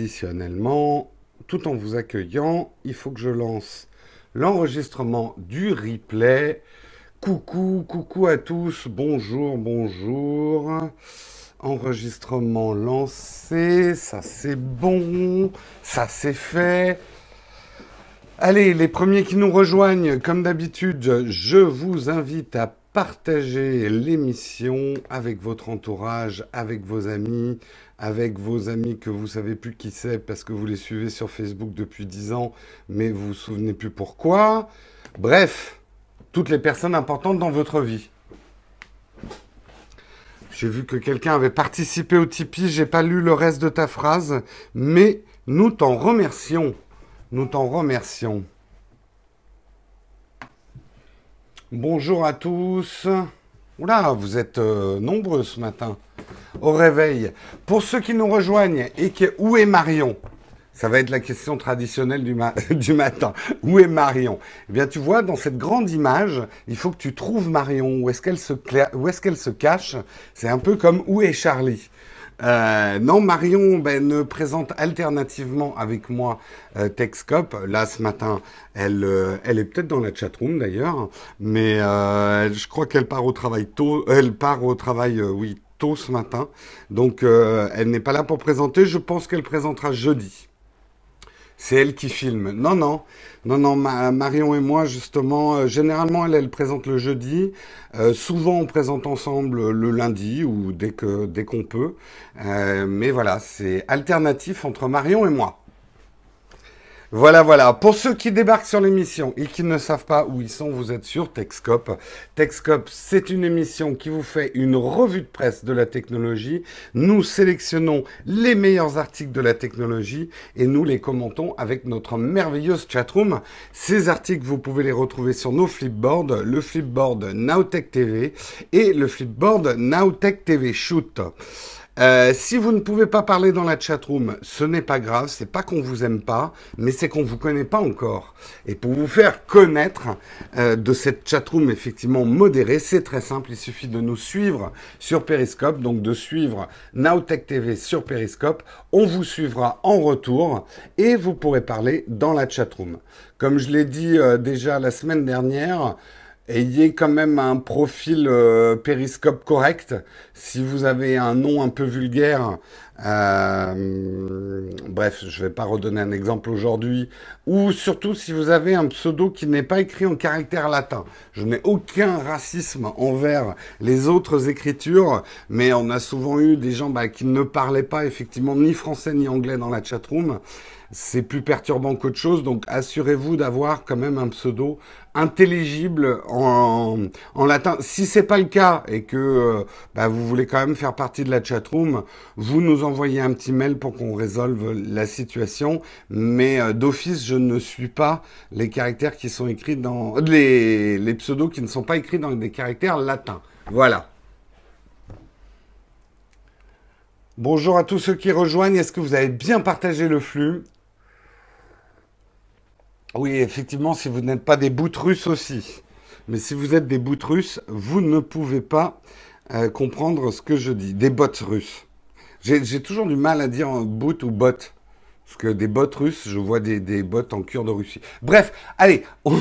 Traditionnellement, tout en vous accueillant, il faut que je lance l'enregistrement du replay. Coucou, coucou à tous, bonjour, bonjour. Enregistrement lancé, ça c'est bon, ça c'est fait. Allez, les premiers qui nous rejoignent, comme d'habitude, je vous invite à partager l'émission avec votre entourage, avec vos amis, avec vos amis que vous savez plus qui c'est parce que vous les suivez sur Facebook depuis 10 ans, mais vous vous souvenez plus pourquoi. Bref, toutes les personnes importantes dans votre vie. J'ai vu que quelqu'un avait participé au Tipeee, j'ai pas lu le reste de ta phrase, mais nous t'en remercions. Nous t'en remercions. Bonjour à tous. Oula, vous êtes euh, nombreux ce matin au réveil. Pour ceux qui nous rejoignent et qui où est Marion? Ça va être la question traditionnelle du, matin. Où est Marion? Eh bien, tu vois, dans cette grande image, il faut que tu trouves Marion. Où est-ce qu'elle se, où est qu'elle se cache? C'est un peu comme où est Charlie? Euh, non, Marion ben, présente alternativement avec moi euh, Texcop. Là, ce matin, elle, euh, elle est peut-être dans la chatroom d'ailleurs, mais euh, je crois qu'elle part au travail tôt. Elle part au travail, oui, tôt ce matin. Donc, elle n'est pas là pour présenter. Je pense qu'elle présentera jeudi. C'est elle qui filme. Non, non. Non, non, Marion et moi, justement, euh, généralement, elle, présente le jeudi. Euh, souvent, on présente ensemble le lundi ou dès que dès qu'on peut. Euh, mais voilà, c'est alternatif entre Marion et moi. Voilà, voilà. Pour ceux qui débarquent sur l'émission et qui ne savent pas où ils sont, vous êtes sur Techscope. Techscope, c'est une émission qui vous fait une revue de presse de la technologie. Nous sélectionnons les meilleurs articles de la technologie et nous les commentons avec notre merveilleuse chatroom. Ces articles, vous pouvez les retrouver sur nos flipboards, le flipboard Nowtech TV et le flipboard Nowtech TV Shoot. Euh, si vous ne pouvez pas parler dans la chatroom, ce n'est pas grave, c'est pas qu'on vous aime pas, mais c'est qu'on vous connaît pas encore. Et pour vous faire connaître euh, de cette chatroom effectivement modérée, c'est très simple, il suffit de nous suivre sur Periscope, donc de suivre Nowtech TV sur Periscope. On vous suivra en retour et vous pourrez parler dans la chatroom. Comme je l'ai dit euh, déjà la semaine dernière, ayez quand même un profil euh, périscope correct. Si vous avez un nom un peu vulgaire, euh, bref, je ne vais pas redonner un exemple aujourd'hui, ou surtout si vous avez un pseudo qui n'est pas écrit en caractère latin. Je n'ai aucun racisme envers les autres écritures, mais on a souvent eu des gens bah, qui ne parlaient pas effectivement ni français ni anglais dans la chatroom c'est plus perturbant qu'autre chose. Donc assurez-vous d'avoir quand même un pseudo intelligible en, latin. Si c'est pas le cas et que euh, bah, vous voulez quand même faire partie de la chatroom, vous nous envoyez un petit mail pour qu'on résolve la situation. Mais euh, d'office, je ne suis pas les caractères qui sont écrits dans les pseudos qui ne sont pas écrits dans des caractères latins. Voilà. Bonjour à tous ceux qui rejoignent. Est-ce que vous avez bien partagé le flux? Oui, effectivement, si vous n'êtes pas des bouts russes aussi. Mais si vous êtes des bouts russes, vous ne pouvez pas euh, comprendre ce que je dis. Des bots russes. J'ai toujours du mal à dire boot ou bot. Parce que des bots russes, je vois des, des bots en cure de Russie. Bref, allez, on,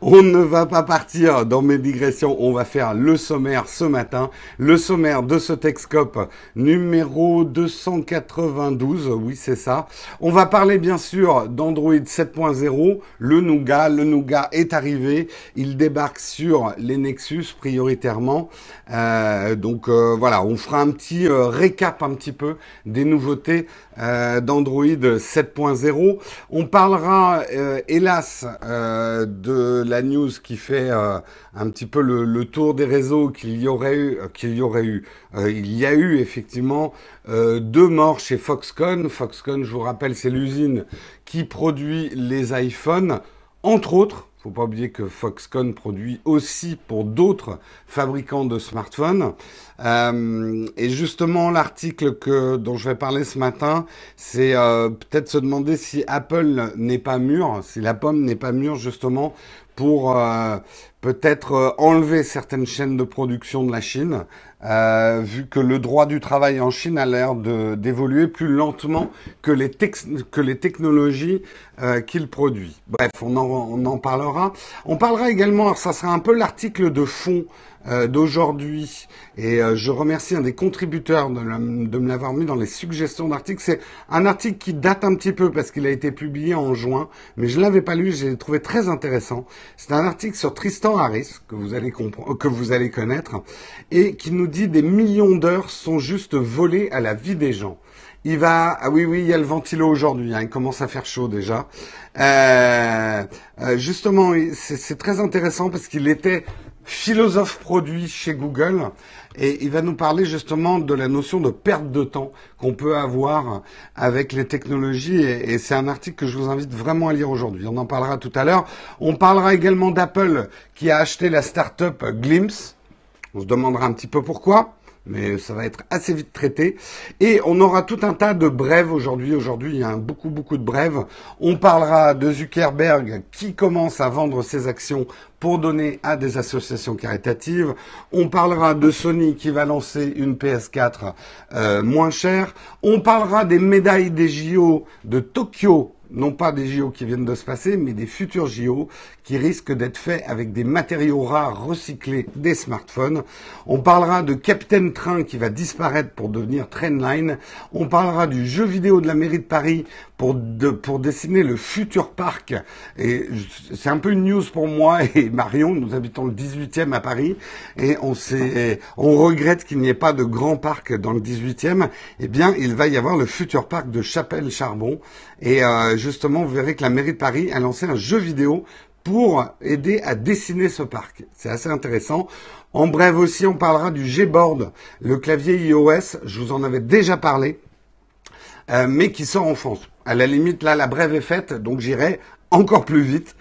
on ne va pas partir dans mes digressions, on va faire le sommaire ce matin. Le sommaire de ce Texcope numéro 292, oui c'est ça. On va parler bien sûr d'Android 7.0, le Nougat. Le Nougat est arrivé, il débarque sur les Nexus prioritairement. Euh, donc euh, voilà, on fera un petit euh, récap un petit peu des nouveautés d'Android 7.0. On parlera hélas de la news qui fait euh, un petit peu le, tour des réseaux qu'il y aurait eu, euh, qu'il y aurait eu, euh, il y a eu effectivement deux morts chez Foxconn. Foxconn, je vous rappelle, c'est l'usine qui produit les iPhones, entre autres. Faut pas oublier que Foxconn produit aussi pour d'autres fabricants de smartphones. Euh, et justement, l'article que dont je vais parler ce matin, c'est euh, peut-être se demander si Apple n'est pas mûr, si la pomme n'est pas mûre justement pour euh, peut-être euh, enlever certaines chaînes de production de la Chine, euh, vu que le droit du travail en Chine a l'air d'évoluer plus lentement que les, que les technologies qu'il produit. Bref, on en, on en, parlera. On parlera également, alors ça sera un peu l'article de fond euh, d'aujourd'hui. Et euh, je remercie un des contributeurs de, me l'avoir mis dans les suggestions d'articles. C'est un article qui date un petit peu parce qu'il a été publié en juin, mais je l'avais pas lu, j'ai trouvé très intéressant. C'est un article sur Tristan Harris que vous allez que vous allez connaître et qui nous dit des millions d'heures sont juste volées à la vie des gens. Il va, ah oui, oui, il y a le ventilo aujourd'hui. Hein, il commence à faire chaud déjà. Euh, euh justement, c'est très intéressant parce qu'il était philosophe produit chez Google et il va nous parler justement de la notion de perte de temps qu'on peut avoir avec les technologies et, c'est un article que je vous invite vraiment à lire aujourd'hui. On en parlera tout à l'heure. On parlera également d'Apple qui a acheté la start-up Glimpse. On se demandera un petit peu pourquoi mais ça va être assez vite traité. Et on aura tout un tas de brèves aujourd'hui. Aujourd'hui, il y a beaucoup, beaucoup de brèves. On parlera de Zuckerberg qui commence à vendre ses actions pour donner à des associations caritatives. On parlera de Sony qui va lancer une PS4 euh, moins chère. On parlera des médailles des JO de Tokyo non pas des JO qui viennent de se passer, mais des futurs JO qui risquent d'être faits avec des matériaux rares recyclés des smartphones. On parlera de Captain Train qui va disparaître pour devenir Trendline. On parlera du jeu vidéo de la mairie de Paris pour, pour dessiner le futur parc. Et c'est un peu une news pour moi et Marion. Nous habitons le 18e à Paris et on, on regrette qu'il n'y ait pas de grand parc dans le 18e. Eh bien, il va y avoir le futur parc de Chapelle-Charbon. Et euh, justement, vous verrez que la mairie de Paris a lancé un jeu vidéo pour aider à dessiner ce parc. C'est assez intéressant. En bref aussi, on parlera du Gboard, le clavier iOS. Je vous en avais déjà parlé, euh, mais qui sort en France. À la limite, là, la brève est faite, donc j'irai encore plus vite.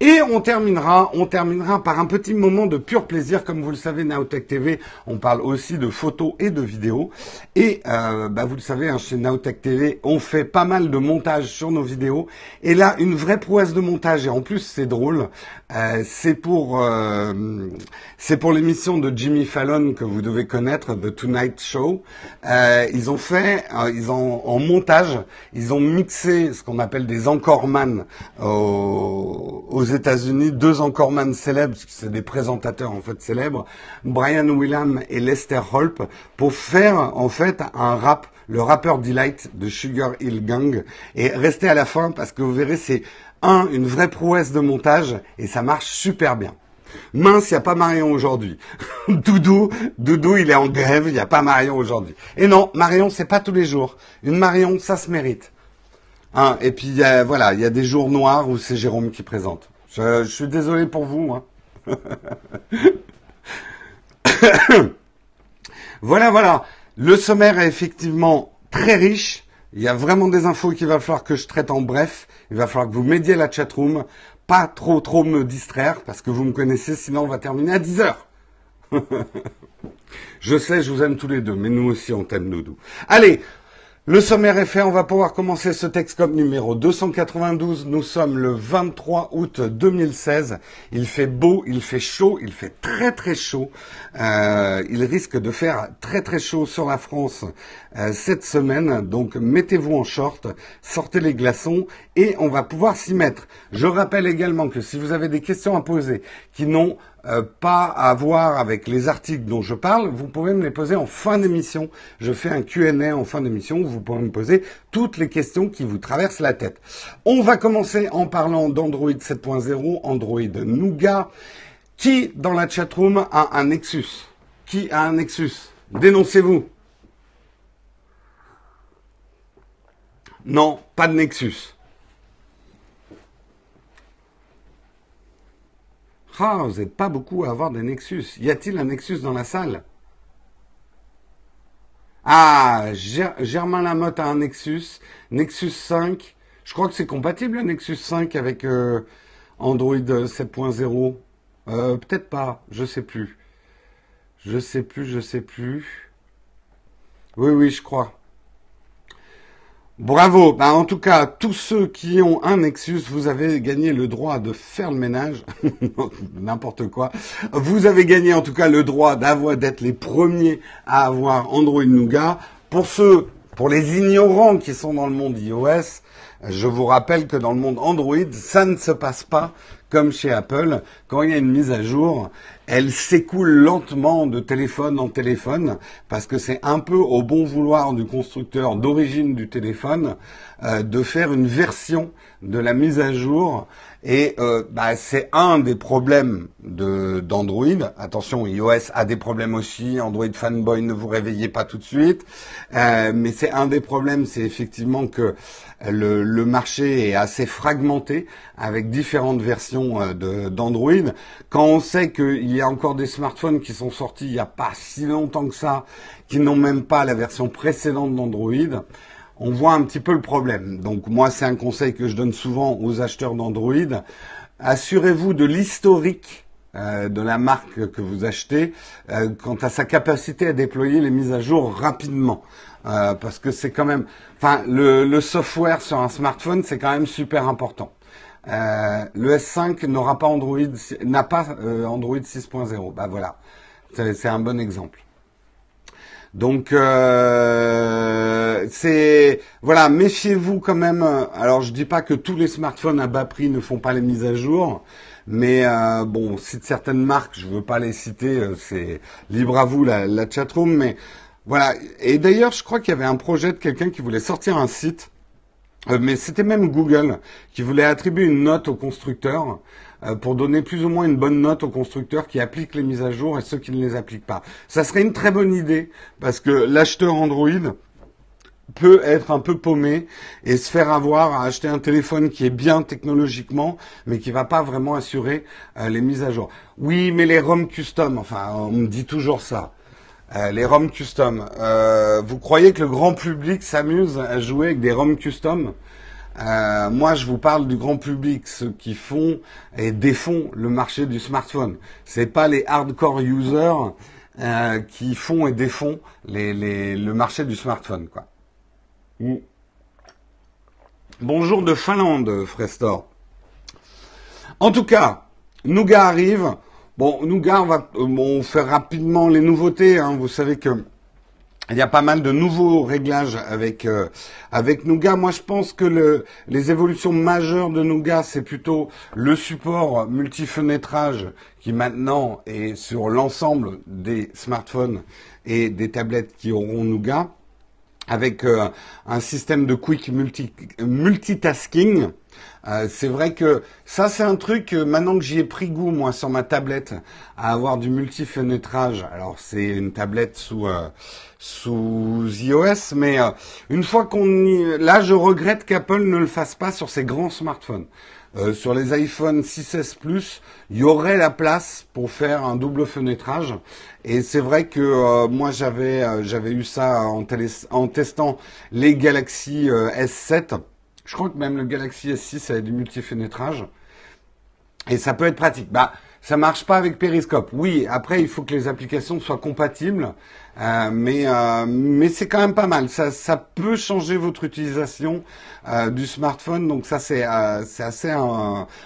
Et on terminera, on terminera par un petit moment de pur plaisir. Comme vous le savez, Naotech TV, on parle aussi de photos et de vidéos. Et euh, bah, vous le savez, hein, chez Naotech TV, on fait pas mal de montage sur nos vidéos. Et là, une vraie prouesse de montage. Et en plus, c'est drôle. Euh, c'est pour, euh, c'est pour l'émission de Jimmy Fallon que vous devez connaître, The Tonight Show. Euh, ils ont fait, euh, ils ont en montage, ils ont mixé ce qu'on appelle des encoreman aux, États-Unis, deux encoreman célèbres, c'est des présentateurs en fait célèbres, Brian William et Lester Holp, pour faire en fait un rap le rappeur Delight de Sugar Hill Gang et restez à la fin parce que vous verrez c'est un une vraie prouesse de montage et ça marche super bien. Mince, il n'y a pas Marion aujourd'hui. Doudou, Doudou, il est en grève, il n'y a pas Marion aujourd'hui. Et non, Marion, c'est pas tous les jours. Une Marion, ça se mérite. Hein, et puis voilà, il y a des jours noirs où c'est Jérôme qui présente. Je, suis désolé pour vous. Hein. voilà, voilà. Le sommaire est effectivement très riche. Il y a vraiment des infos qu'il va falloir que je traite en bref. Il va falloir que vous m'aidiez la chatroom. Pas trop trop me distraire parce que vous me connaissez, sinon on va terminer à 10 heures. je sais, je vous aime tous les deux, mais nous aussi on t'aime, Doudou. Allez, le sommaire est fait, on va pouvoir commencer ce texte comme numéro 292. Nous sommes le 23 août 2016. Il fait beau, il fait chaud, il fait très très chaud. Euh, il risque de faire très très chaud sur la France euh, cette semaine. Donc mettez-vous en short, sortez les glaçons et on va pouvoir s'y mettre. Je rappelle également que si vous avez des questions à poser qui n'ont euh, pas à voir avec les articles dont je parle, vous pouvez me les poser en fin d'émission. Je fais un Q&A en fin d'émission où vous pouvez me poser toutes les questions qui vous traversent la tête. On va commencer en parlant d'Android 7.0, Android Nougat. Qui dans la chatroom a un Nexus? Qui a un Nexus? Dénoncez-vous. Non, pas de Nexus. Ah, vous n'êtes pas beaucoup à avoir des Nexus. Y a-t-il un Nexus dans la salle? Ah, Germain Lamotte a un Nexus. Nexus 5. Je crois que c'est compatible le Nexus 5 avec euh, Android 7.0. Euh, peut-être pas, je sais plus. Je sais plus, je sais plus. Oui, oui, je crois. Bravo. Bah, en tout cas, tous ceux qui ont un Nexus, vous avez gagné le droit de faire le ménage. N'importe quoi. Vous avez gagné en tout cas le droit d'avoir, d'être les premiers à avoir Android Nougat. Pour ceux, pour les ignorants qui sont dans le monde iOS, je vous rappelle que dans le monde Android, ça ne se passe pas comme chez Apple. Quand il y a une mise à jour, elle s'écoule lentement de téléphone en téléphone parce que c'est un peu au bon vouloir du constructeur d'origine du téléphone euh, de faire une version de la mise à jour et euh, bah, c'est un des problèmes d'Android. Attention, iOS a des problèmes aussi. Android fanboy, ne vous réveillez pas tout de suite. Euh, mais c'est un des problèmes, c'est effectivement que le, le, marché est assez fragmenté avec différentes versions euh, d'Android. Quand on sait qu'il y a encore des smartphones qui sont sortis il n'y a pas si longtemps que ça, qui n'ont même pas la version précédente d'Android, on voit un petit peu le problème. Donc moi, c'est un conseil que je donne souvent aux acheteurs d'Android. Assurez-vous de l'historique euh, de la marque que vous achetez euh, quant à sa capacité à déployer les mises à jour rapidement. Euh, parce que c'est quand même, enfin, le, software sur un smartphone, c'est quand même super important. le S5 n'aura pas Android, n'a pas Android 6.0. Bah voilà, c'est un bon exemple. Donc euh, c'est voilà, méfiez-vous quand même. Alors je dis pas que tous les smartphones à bas prix ne font pas les mises à jour, mais euh, bon, cite certaines marques, je veux pas les citer, euh, c'est libre à vous la, la chatroom, mais voilà. Et d'ailleurs, je crois qu'il y avait un projet de quelqu'un qui voulait sortir un site, euh, mais c'était même Google qui voulait attribuer une note au constructeur pour donner plus ou moins une bonne note aux constructeurs qui appliquent les mises à jour et ceux qui ne les appliquent pas. Ça serait une très bonne idée parce que l'acheteur Android peut être un peu paumé et se faire avoir à acheter un téléphone qui est bien technologiquement, mais qui va pas vraiment assurer euh, les mises à jour. Oui, mais les ROM custom, enfin, on me dit toujours ça. Euh, les ROM custom. vous croyez que le grand public s'amuse à jouer avec des ROM custom? Euh, moi, je vous parle du grand public, ceux qui font et défont le marché du smartphone. C'est pas les hardcore users euh, qui font et défont le marché du smartphone, quoi. Mm. Bonjour de Finlande, Frestor. En tout cas, Nougat arrive. Bon, Nougat, on va euh, faire rapidement les nouveautés. Hein. Vous savez que il y a pas mal de nouveaux réglages avec euh, avec Nougat. Moi, je pense que le, les évolutions majeures de Nougat, c'est plutôt le support multi-fenêtrage qui maintenant est sur l'ensemble des smartphones et des tablettes qui auront Nougat, avec euh, un système de quick multi, multitasking euh, c'est vrai que ça, c'est un truc, maintenant que j'y ai pris goût, moi, sur ma tablette, à avoir du multi-fenêtrage. Alors, c'est une tablette sous, euh, sous iOS, mais euh, une fois qu'on y... Là, je regrette qu'Apple ne le fasse pas sur ses grands smartphones. sur les iPhone 6S Plus, il y aurait la place pour faire un double fenêtrage. Et c'est vrai que moi j'avais j'avais eu ça en testant les Galaxy S7 je crois que même le Galaxy S6 a du multifénétrage. Et ça peut être pratique. Bah, ça marche pas avec Periscope. Oui, après il faut que les applications soient compatibles, euh, mais euh, mais c'est quand même pas mal. Ça ça peut changer votre utilisation euh, du smartphone, donc ça c'est c'est assez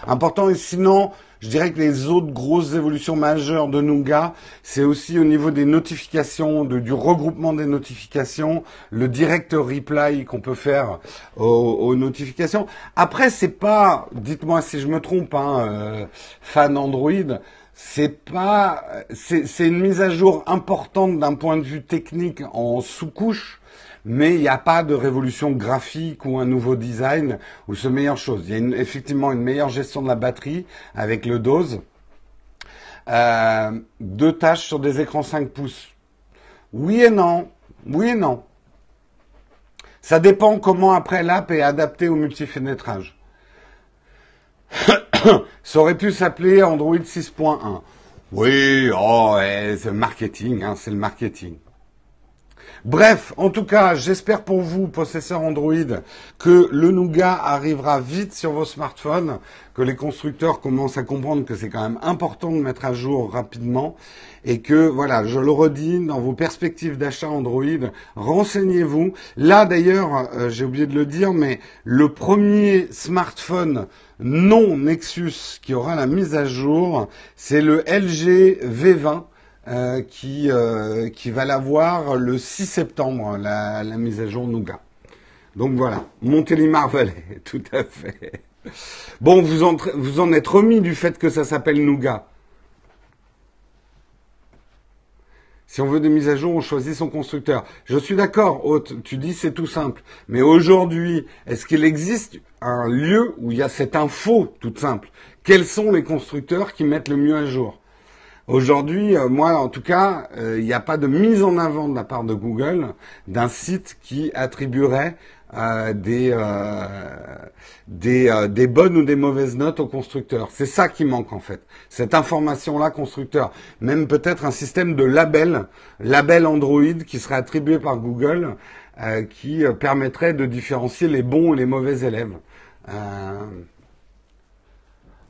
important. Et sinon, je dirais que les autres grosses évolutions majeures de Nougat, c'est aussi au niveau des notifications, du regroupement des notifications, le direct reply qu'on peut faire aux, notifications. Après, c'est pas, dites-moi si je me trompe, hein, euh, fan Android, c'est pas, c'est une mise à jour importante d'un point de vue technique en sous-couche mais il n'y a pas de révolution graphique ou un nouveau design ou ce meilleure chose. Il y a effectivement une meilleure gestion de la batterie avec le dose. Euh, deux tâches sur des écrans 5 pouces. Oui et non. Oui et non. Ça dépend comment après l'app est adaptée au multifénétrage. Ça aurait pu s'appeler Android 6.1. Oui, oh, c'est le marketing, hein, c'est le marketing. Bref, en tout cas, j'espère pour vous, possesseurs Android, que le Nougat arrivera vite sur vos smartphones, que les constructeurs commencent à comprendre que c'est quand même important de mettre à jour rapidement et que, voilà, je le redis, dans vos perspectives d'achat Android, renseignez-vous. Là, d'ailleurs, euh, j'ai oublié de le dire, mais le premier smartphone non Nexus qui aura la mise à jour, c'est le LG V20 euh, qui, euh, qui va l'avoir le 6 septembre, la, mise à jour Nougat. Donc voilà, Montélimar Valley, tout à fait. Bon, vous en, vous en êtes remis du fait que ça s'appelle Nougat. Si on veut des mises à jour, on choisit son constructeur. Je suis d'accord, Haute, tu dis c'est tout simple. Mais aujourd'hui, est-ce qu'il existe un lieu où il y a cette info toute simple? Quels sont les constructeurs qui mettent le mieux à jour? Aujourd'hui, euh, moi en tout cas, euh, il n'y a pas de mise en avant de la part de Google d'un site qui attribuerait euh, des, des, des, bonnes ou des mauvaises notes aux constructeurs. C'est ça qui manque en fait. Cette information-là, constructeur. Même peut-être un système de label, label Android qui serait attribué par Google, qui permettrait de différencier les bons et les mauvais élèves.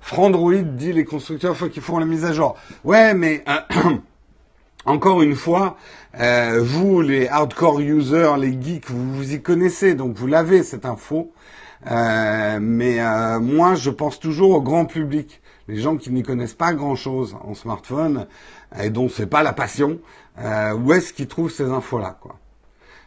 Frandroid dit les constructeurs faut qu'ils font la mise à jour. Ouais, mais euh, encore une fois, euh, vous les hardcore users, les geeks, vous vous y connaissez, donc vous l'avez cette info. Euh, mais moi, je pense toujours au grand public, les gens qui n'y connaissent pas grand-chose en smartphone et dont c'est pas la passion. où est-ce qu'ils trouvent ces infos-là, quoi?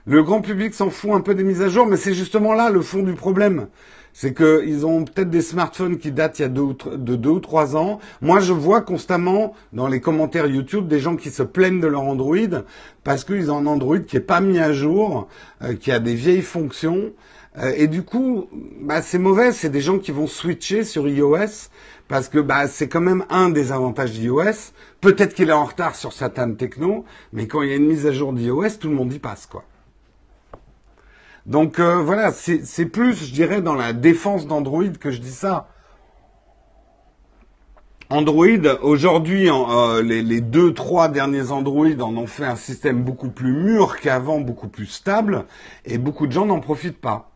Le grand public s'en fout un peu des mises à jour, mais c'est justement là le fond du problème c'est qu'ils ont peut-être des smartphones qui datent il y a deux de deux ou trois ans. Moi, je vois constamment dans les commentaires YouTube des gens qui se plaignent de leur Android parce qu'ils ont un Android qui est pas mis à jour, euh, qui a des vieilles fonctions. Euh, et du coup, bah, c'est mauvais. C'est des gens qui vont switcher sur iOS parce que bah, c'est quand même un des avantages d'iOS. Peut-être qu'il est en retard sur certaines techno, mais quand il y a une mise à jour d'iOS, tout le monde y passe, quoi. Donc euh, voilà, c'est plus, je dirais, dans la défense d'Android que je dis ça. Android, aujourd'hui, euh, les, les, deux, trois derniers Android en ont fait un système beaucoup plus mûr qu'avant, beaucoup plus stable, et beaucoup de gens n'en profitent pas.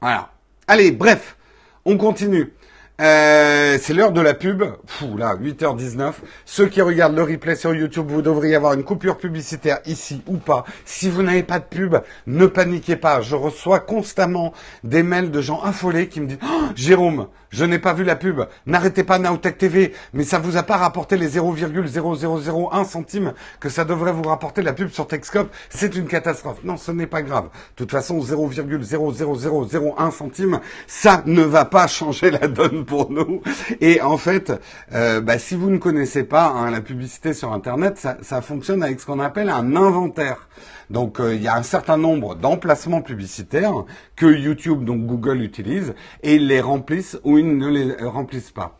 Voilà. Allez, bref, on continue. Euh, c'est l'heure de la pub. Fou, là, 8h19. Ceux qui regardent le replay sur YouTube, vous devriez avoir une coupure publicitaire ici ou pas. Si vous n'avez pas de pub, ne paniquez pas. Je reçois constamment des mails de gens affolés qui me disent oh, Jérôme, je n'ai pas vu la pub. N'arrêtez pas Naotech TV, mais ça vous a pas rapporté les 0,0001 centimes que ça devrait vous rapporter la pub sur Techscope. C'est une catastrophe. Non, ce n'est pas grave. De toute façon, 0,00001 centimes, ça ne va pas changer la donne pour nous. Et en fait, euh, bah, si vous ne connaissez pas hein, la publicité sur Internet, ça fonctionne avec ce qu'on appelle un inventaire. Donc euh, il y a un certain nombre d'emplacements publicitaires que YouTube, donc Google utilise, et ils les remplissent ou ils ne les remplissent pas.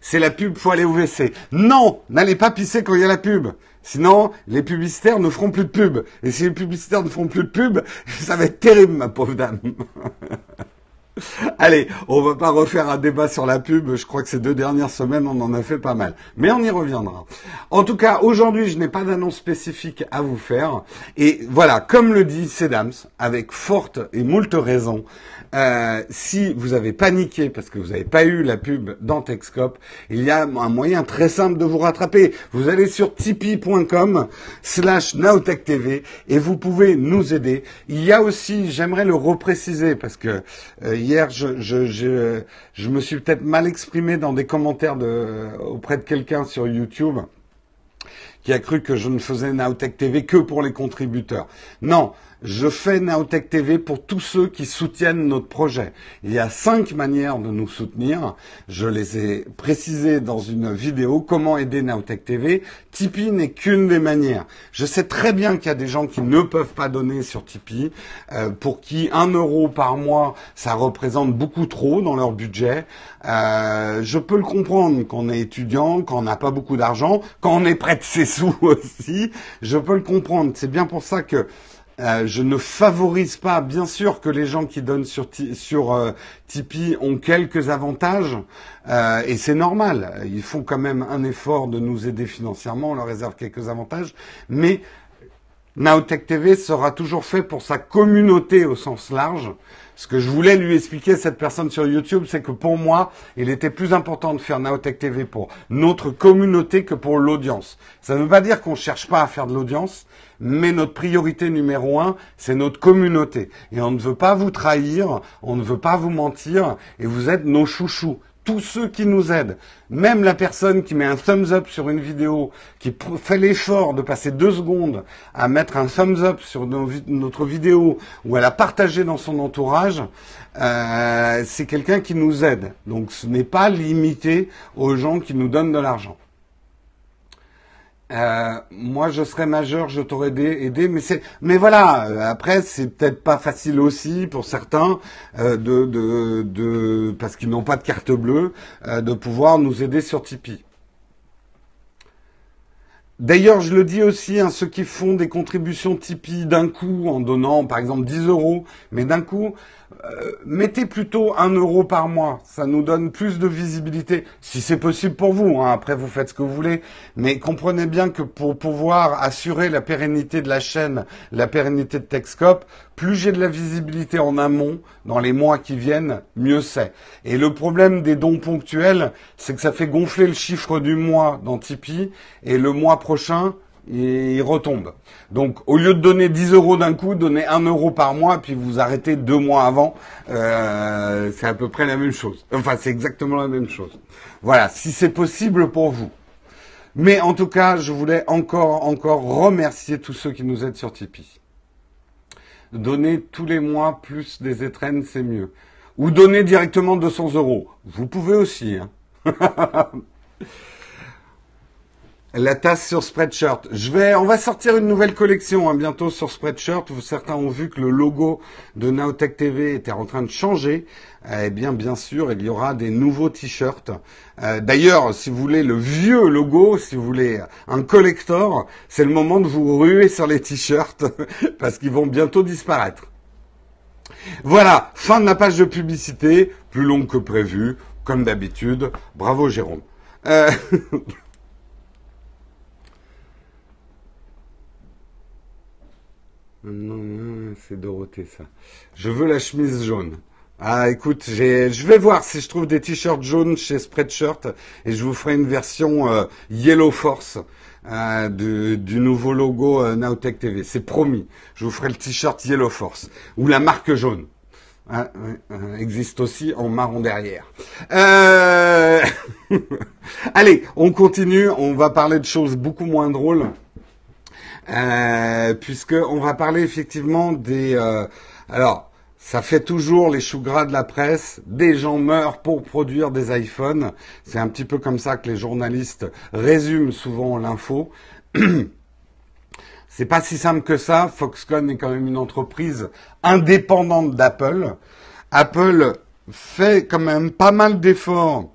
C'est la pub, faut aller au WC. Non, n'allez pas pisser quand il y a la pub. Sinon, les publicitaires ne feront plus de pub. Et si les publicitaires ne font plus de pub, ça va être terrible, ma pauvre dame. Allez, on va pas refaire un débat sur la pub. Je crois que ces deux dernières semaines, on en a fait pas mal. Mais on y reviendra. En tout cas, aujourd'hui, je n'ai pas d'annonce spécifique à vous faire. Et voilà, comme le dit Sedams, avec forte et moult raison, euh, si vous avez paniqué parce que vous n'avez pas eu la pub dans Techscope, il y a un moyen très simple de vous rattraper. Vous allez sur tipeee.com slash nowtechtv et vous pouvez nous aider. Il y a aussi, j'aimerais le repréciser parce que euh, hier, je, me suis peut-être mal exprimé dans des commentaires de, auprès de quelqu'un sur YouTube qui a cru que je ne faisais Nowtech TV que pour les contributeurs. Non, je fais Naotech TV pour tous ceux qui soutiennent notre projet. Il y a cinq manières de nous soutenir. Je les ai précisées dans une vidéo. Comment aider Naotech TV Tipeee n'est qu'une des manières. Je sais très bien qu'il y a des gens qui ne peuvent pas donner sur Tipeee, euh, pour qui un euro par mois, ça représente beaucoup trop dans leur budget. Euh, je peux le comprendre quand on est étudiant, quand on n'a pas beaucoup d'argent, quand on est prêt de ses sous aussi. Je peux le comprendre. C'est bien pour ça que euh, je ne favorise pas, bien sûr que les gens qui donnent sur, euh, Tipeee ont quelques avantages, euh, et c'est normal. Ils font quand même un effort de nous aider financièrement, on leur réserve quelques avantages, mais Naotech TV sera toujours fait pour sa communauté au sens large. Ce que je voulais lui expliquer cette personne sur YouTube, c'est que pour moi, il était plus important de faire Naotech TV pour notre communauté que pour l'audience. Ça ne veut pas dire qu'on ne cherche pas à faire de l'audience, mais notre priorité numéro un, c'est notre communauté. Et on ne veut pas vous trahir, on ne veut pas vous mentir, et vous êtes nos chouchous tous ceux qui nous aident, même la personne qui met un thumbs up sur une vidéo, qui fait l'effort de passer deux secondes à mettre un thumbs up sur notre vidéo ou à la partager dans son entourage, euh, c'est quelqu'un qui nous aide. Donc ce n'est pas limité aux gens qui nous donnent de l'argent. Euh, moi, je serais majeur, je t'aurais aidé, mais c'est, mais voilà. Euh, après, c'est peut-être pas facile aussi pour certains euh, de, de, de, parce qu'ils n'ont pas de carte bleue, de pouvoir nous aider sur Tipeee. D'ailleurs, je le dis aussi, à hein, ceux qui font des contributions Tipeee d'un coup, en donnant par exemple 10 euros, mais d'un coup, euh, mettez plutôt un euro par mois. Ça nous donne plus de visibilité, si c'est possible pour vous. Hein. Après, vous faites ce que vous voulez. Mais comprenez bien que pour pouvoir assurer la pérennité de la chaîne, la pérennité de Techscope, plus j'ai de la visibilité en amont, dans les mois qui viennent, mieux c'est. Et le problème des dons ponctuels, c'est que ça fait gonfler le chiffre du mois dans Tipeee, et le mois prochain, il retombe. Donc, au lieu de donner 10 euros d'un coup, donnez 1 euro par mois, puis vous arrêtez deux mois avant. Euh, c'est à peu près la même chose. Enfin, c'est exactement la même chose. Voilà, si c'est possible pour vous. Mais en tout cas, je voulais encore, encore remercier tous ceux qui nous aident sur Tipeee. Donner tous les mois plus des étrennes, c'est mieux. Ou donner directement 200 euros. Vous pouvez aussi. Hein. La tasse sur Spreadshirt. Je vais, on va sortir une nouvelle collection hein, bientôt sur Spreadshirt. Certains ont vu que le logo de Naotech TV était en train de changer. Eh bien, bien sûr, il y aura des nouveaux t-shirts. Euh, d'ailleurs, si vous voulez le vieux logo, si vous voulez un collector, c'est le moment de vous ruer sur les t-shirts parce qu'ils vont bientôt disparaître. Voilà, fin de la page de publicité, plus longue que prévu, comme d'habitude. Bravo Jérôme. Euh... Non, c'est Dorothée ça. Je veux la chemise jaune. Ah, écoute, je vais voir si je trouve des t-shirts jaunes chez Spreadshirt et je vous ferai une version euh, Yellow Force euh, du, nouveau logo euh, Nowtech TV. C'est promis. Je vous ferai le t-shirt Yellow Force ou la marque jaune. Ah, existe aussi en marron derrière. Allez, on continue. On va parler de choses beaucoup moins drôles. Euh, puisque on va parler effectivement des. Euh, alors, ça fait toujours les choux gras de la presse. Des gens meurent pour produire des iPhones. C'est un petit peu comme ça que les journalistes résument souvent l'info. C'est pas si simple que ça. Foxconn est quand même une entreprise indépendante d'Apple. Apple fait quand même pas mal d'efforts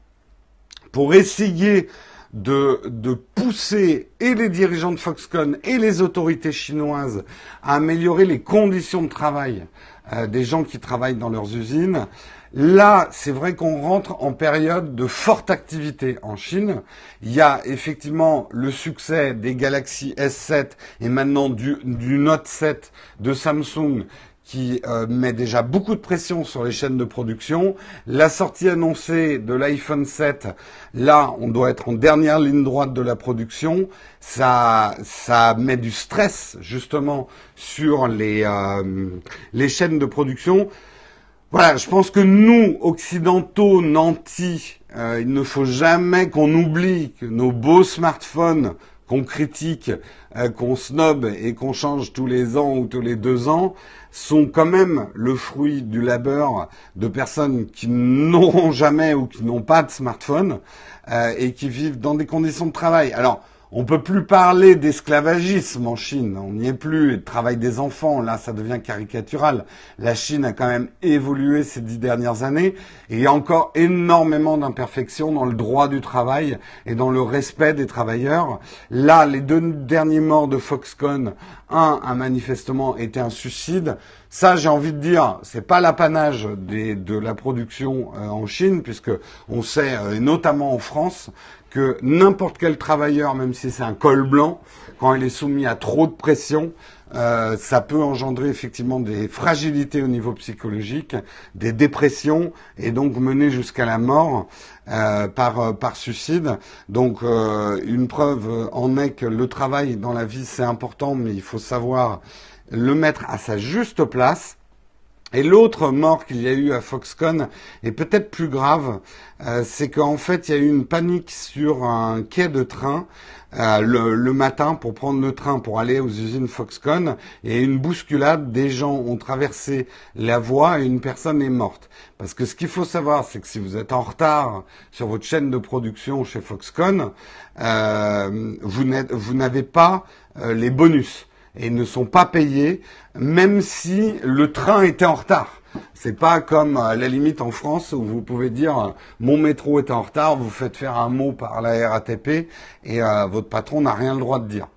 pour essayer de, pousser et les dirigeants de Foxconn et les autorités chinoises à améliorer les conditions de travail euh, des gens qui travaillent dans leurs usines. Là, c'est vrai qu'on rentre en période de forte activité en Chine. Il y a effectivement le succès des Galaxy S7 et maintenant du, Note 7 de Samsung qui euh, met déjà beaucoup de pression sur les chaînes de production. La sortie annoncée de l'iPhone 7, là, on doit être en dernière ligne droite de la production. Ça, ça met du stress justement sur les, euh, les chaînes de production. Voilà, je pense que nous, occidentaux, nantis, euh, il ne faut jamais qu'on oublie que nos beaux smartphones qu'on critique, qu'on snob et qu'on change tous les ans ou tous les deux ans, sont quand même le fruit du labeur de personnes qui n'auront jamais ou qui n'ont pas de smartphone euh, et qui vivent dans des conditions de travail. Alors, on peut plus parler d'esclavagisme en Chine. On n'y est plus. Le travail des enfants, là, ça devient caricatural. La Chine a quand même évolué ces dix dernières années et il y a encore énormément d'imperfections dans le droit du travail et dans le respect des travailleurs. Là, les deux derniers morts de Foxconn, un a manifestement été un suicide. Ça, j'ai envie de dire, c'est pas l'apanage de la production euh, en Chine, puisque on sait, euh, et notamment en France, que n'importe quel travailleur, même si c'est un col blanc, quand il est soumis à trop de pression, euh, ça peut engendrer effectivement des fragilités au niveau psychologique, des dépressions et donc mener jusqu'à la mort euh, par, par suicide. Donc une preuve en est que le travail dans la vie c'est important, mais il faut savoir le mettre à sa juste place. Et l'autre mort qu'il y a eu à Foxconn est peut-être plus grave, euh, c'est qu'en fait il y a eu une panique sur un quai de train euh, le, matin pour prendre le train pour aller aux usines Foxconn et une bousculade, des gens ont traversé la voie et une personne est morte. Parce que ce qu'il faut savoir, c'est que si vous êtes en retard sur votre chaîne de production chez Foxconn, euh, vous n'avez pas les bonus et ne sont pas payés, même si le train était en retard. C'est pas comme à la limite en France où vous pouvez dire mon métro est en retard, vous faites faire un mot par la RATP et euh, votre patron n'a rien le droit de dire.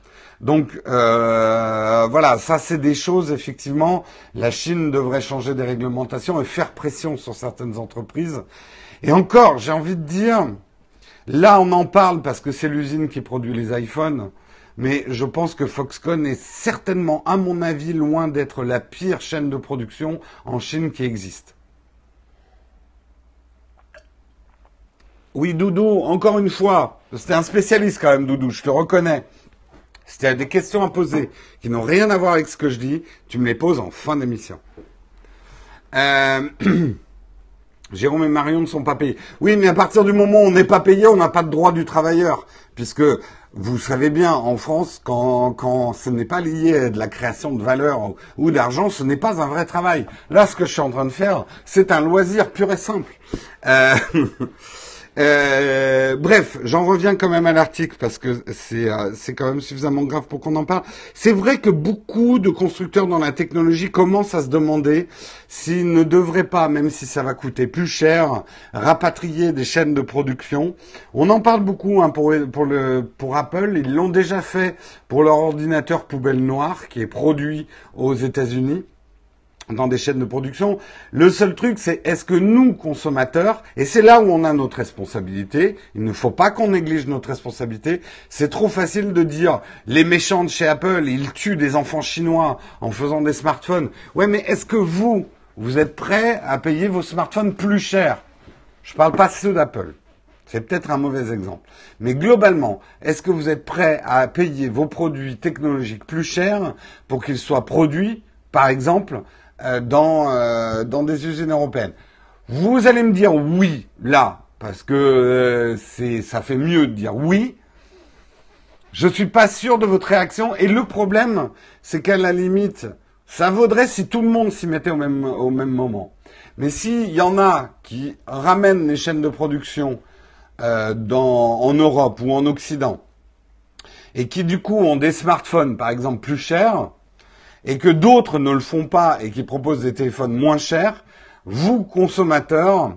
Donc euh, voilà, ça c'est des choses effectivement. La Chine devrait changer des réglementations et faire pression sur certaines entreprises. Et encore, j'ai envie de dire, là on en parle parce que c'est l'usine qui produit les iPhones mais je pense que Foxconn est certainement, à mon avis, loin d'être la pire chaîne de production en Chine qui existe. Oui, Doudou, encore une fois, c'était un spécialiste quand même, Doudou, je te reconnais. As des questions à poser qui n'ont rien à voir avec ce que je dis, tu me les poses en fin d'émission. Euh... Jérôme et Marion ne sont pas payés. Oui, mais à partir du moment où on n'est pas payé, on n'a pas de droit du travailleur. Puisque vous savez bien, en France, quand, quand ce n'est pas lié à de la création de valeur ou d'argent, ce n'est pas un vrai travail. Là, ce que je suis en train de faire, c'est un loisir pur et simple. Euh, Euh, bref, j'en reviens quand même à l'article parce que c'est euh, c'est quand même suffisamment grave pour qu'on en parle. C'est vrai que beaucoup de constructeurs dans la technologie commencent à se demander s'ils ne devraient pas, même si ça va coûter plus cher, rapatrier des chaînes de production. On en parle beaucoup hein, pour pour le pour Apple. Ils l'ont déjà fait pour leur ordinateur poubelle noire qui est produit aux États-Unis dans des chaînes de production. Le seul truc, c'est est-ce que nous, consommateurs, et c'est là où on a notre responsabilité, il ne faut pas qu'on néglige notre responsabilité, c'est trop facile de dire les méchants de chez Apple, ils tuent des enfants chinois en faisant des smartphones. Ouais, mais est-ce que vous, vous êtes prêts à payer vos smartphones plus cher? Je parle pas ceux d'Apple. C'est peut-être un mauvais exemple. Mais globalement, est-ce que vous êtes prêts à payer vos produits technologiques plus chers pour qu'ils soient produits, par exemple, dans, euh, dans des usines européennes. Vous allez me dire oui, là, parce que euh, c'est, ça fait mieux de dire oui. Je suis pas sûr de votre réaction. Et le problème, c'est qu'à la limite, ça vaudrait si tout le monde s'y mettait au même, au même moment. Mais s'il y en a qui ramènent les chaînes de production euh, dans, en Europe ou en Occident, et qui du coup ont des smartphones, par exemple, plus chers, et que d'autres ne le font pas et qui proposent des téléphones moins chers, vous, consommateurs,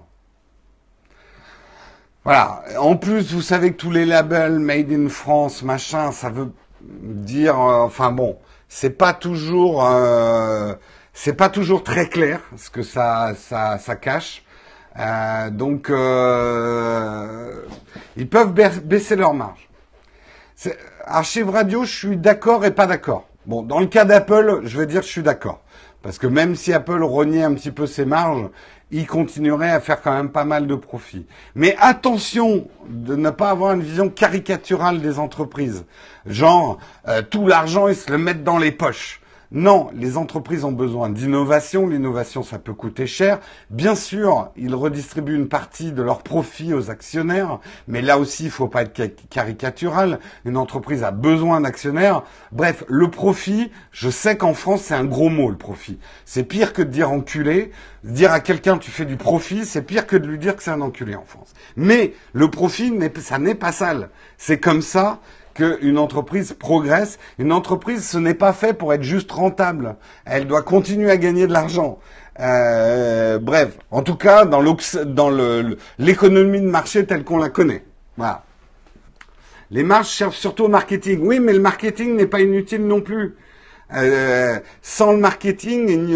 voilà. En plus, vous savez que tous les labels made in France, machin, ça veut dire, euh, enfin bon, c'est pas toujours, euh, c'est pas toujours très clair ce que ça, ça, ça cache. Euh, donc, euh, ils peuvent baisser leur marge. Archive Radio, je suis d'accord et pas d'accord. Bon, dans le cas d'Apple, je vais dire je suis d'accord. Parce que même si Apple reniait un petit peu ses marges, il continuerait à faire quand même pas mal de profits. Mais attention de ne pas avoir une vision caricaturale des entreprises. Genre, euh, tout l'argent, ils se le mettent dans les poches. Non, les entreprises ont besoin d'innovation. L'innovation, ça peut coûter cher. Bien sûr, ils redistribuent une partie de leurs profits aux actionnaires, mais là aussi, il faut pas être caricatural. Une entreprise a besoin d'actionnaires. Bref, le profit, je sais qu'en France, c'est un gros mot, le profit. C'est pire que de dire enculé. Dire à quelqu'un tu fais du profit, c'est pire que de lui dire que c'est un enculé en France. Mais le profit, ça n'est pas sale. C'est comme ça qu'une entreprise progresse. Une entreprise, ce n'est pas fait pour être juste rentable. Elle doit continuer à gagner de l'argent. Euh, bref, en tout cas, dans l'économie de marché telle qu'on la connaît. Voilà. Les marges servent surtout au marketing. Oui, mais le marketing n'est pas inutile non plus. Euh, sans le marketing,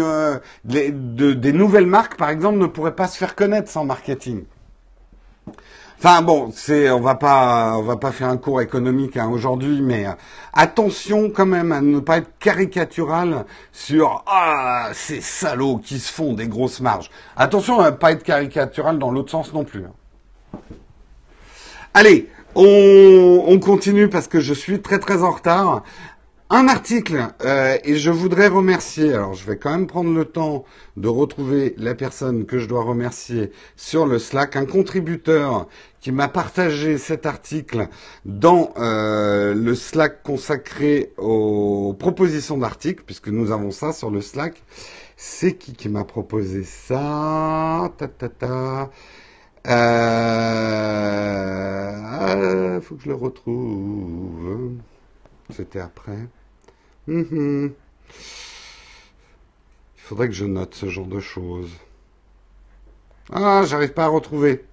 des nouvelles marques, par exemple, ne pourraient pas se faire connaître sans marketing. Enfin bon, on va pas, on va pas faire un cours économique hein, aujourd'hui, mais euh, attention quand même à ne pas être caricatural sur ah ces salauds qui se font des grosses marges. Attention à ne pas être caricatural dans l'autre sens non plus. Hein. Allez, on, on, continue parce que je suis très très en retard un article euh, et je voudrais remercier. Alors, je vais quand même prendre le temps de retrouver la personne que je dois remercier sur le Slack, un contributeur qui m'a partagé cet article dans euh, le Slack consacré aux propositions d'articles, puisque nous avons ça sur le Slack. C'est qui qui m'a proposé ça? Ta. Euh, faut que je le retrouve. C'était après. Mhm. Il faudrait que je note ce genre de choses. Ah, j'arrive pas à retrouver.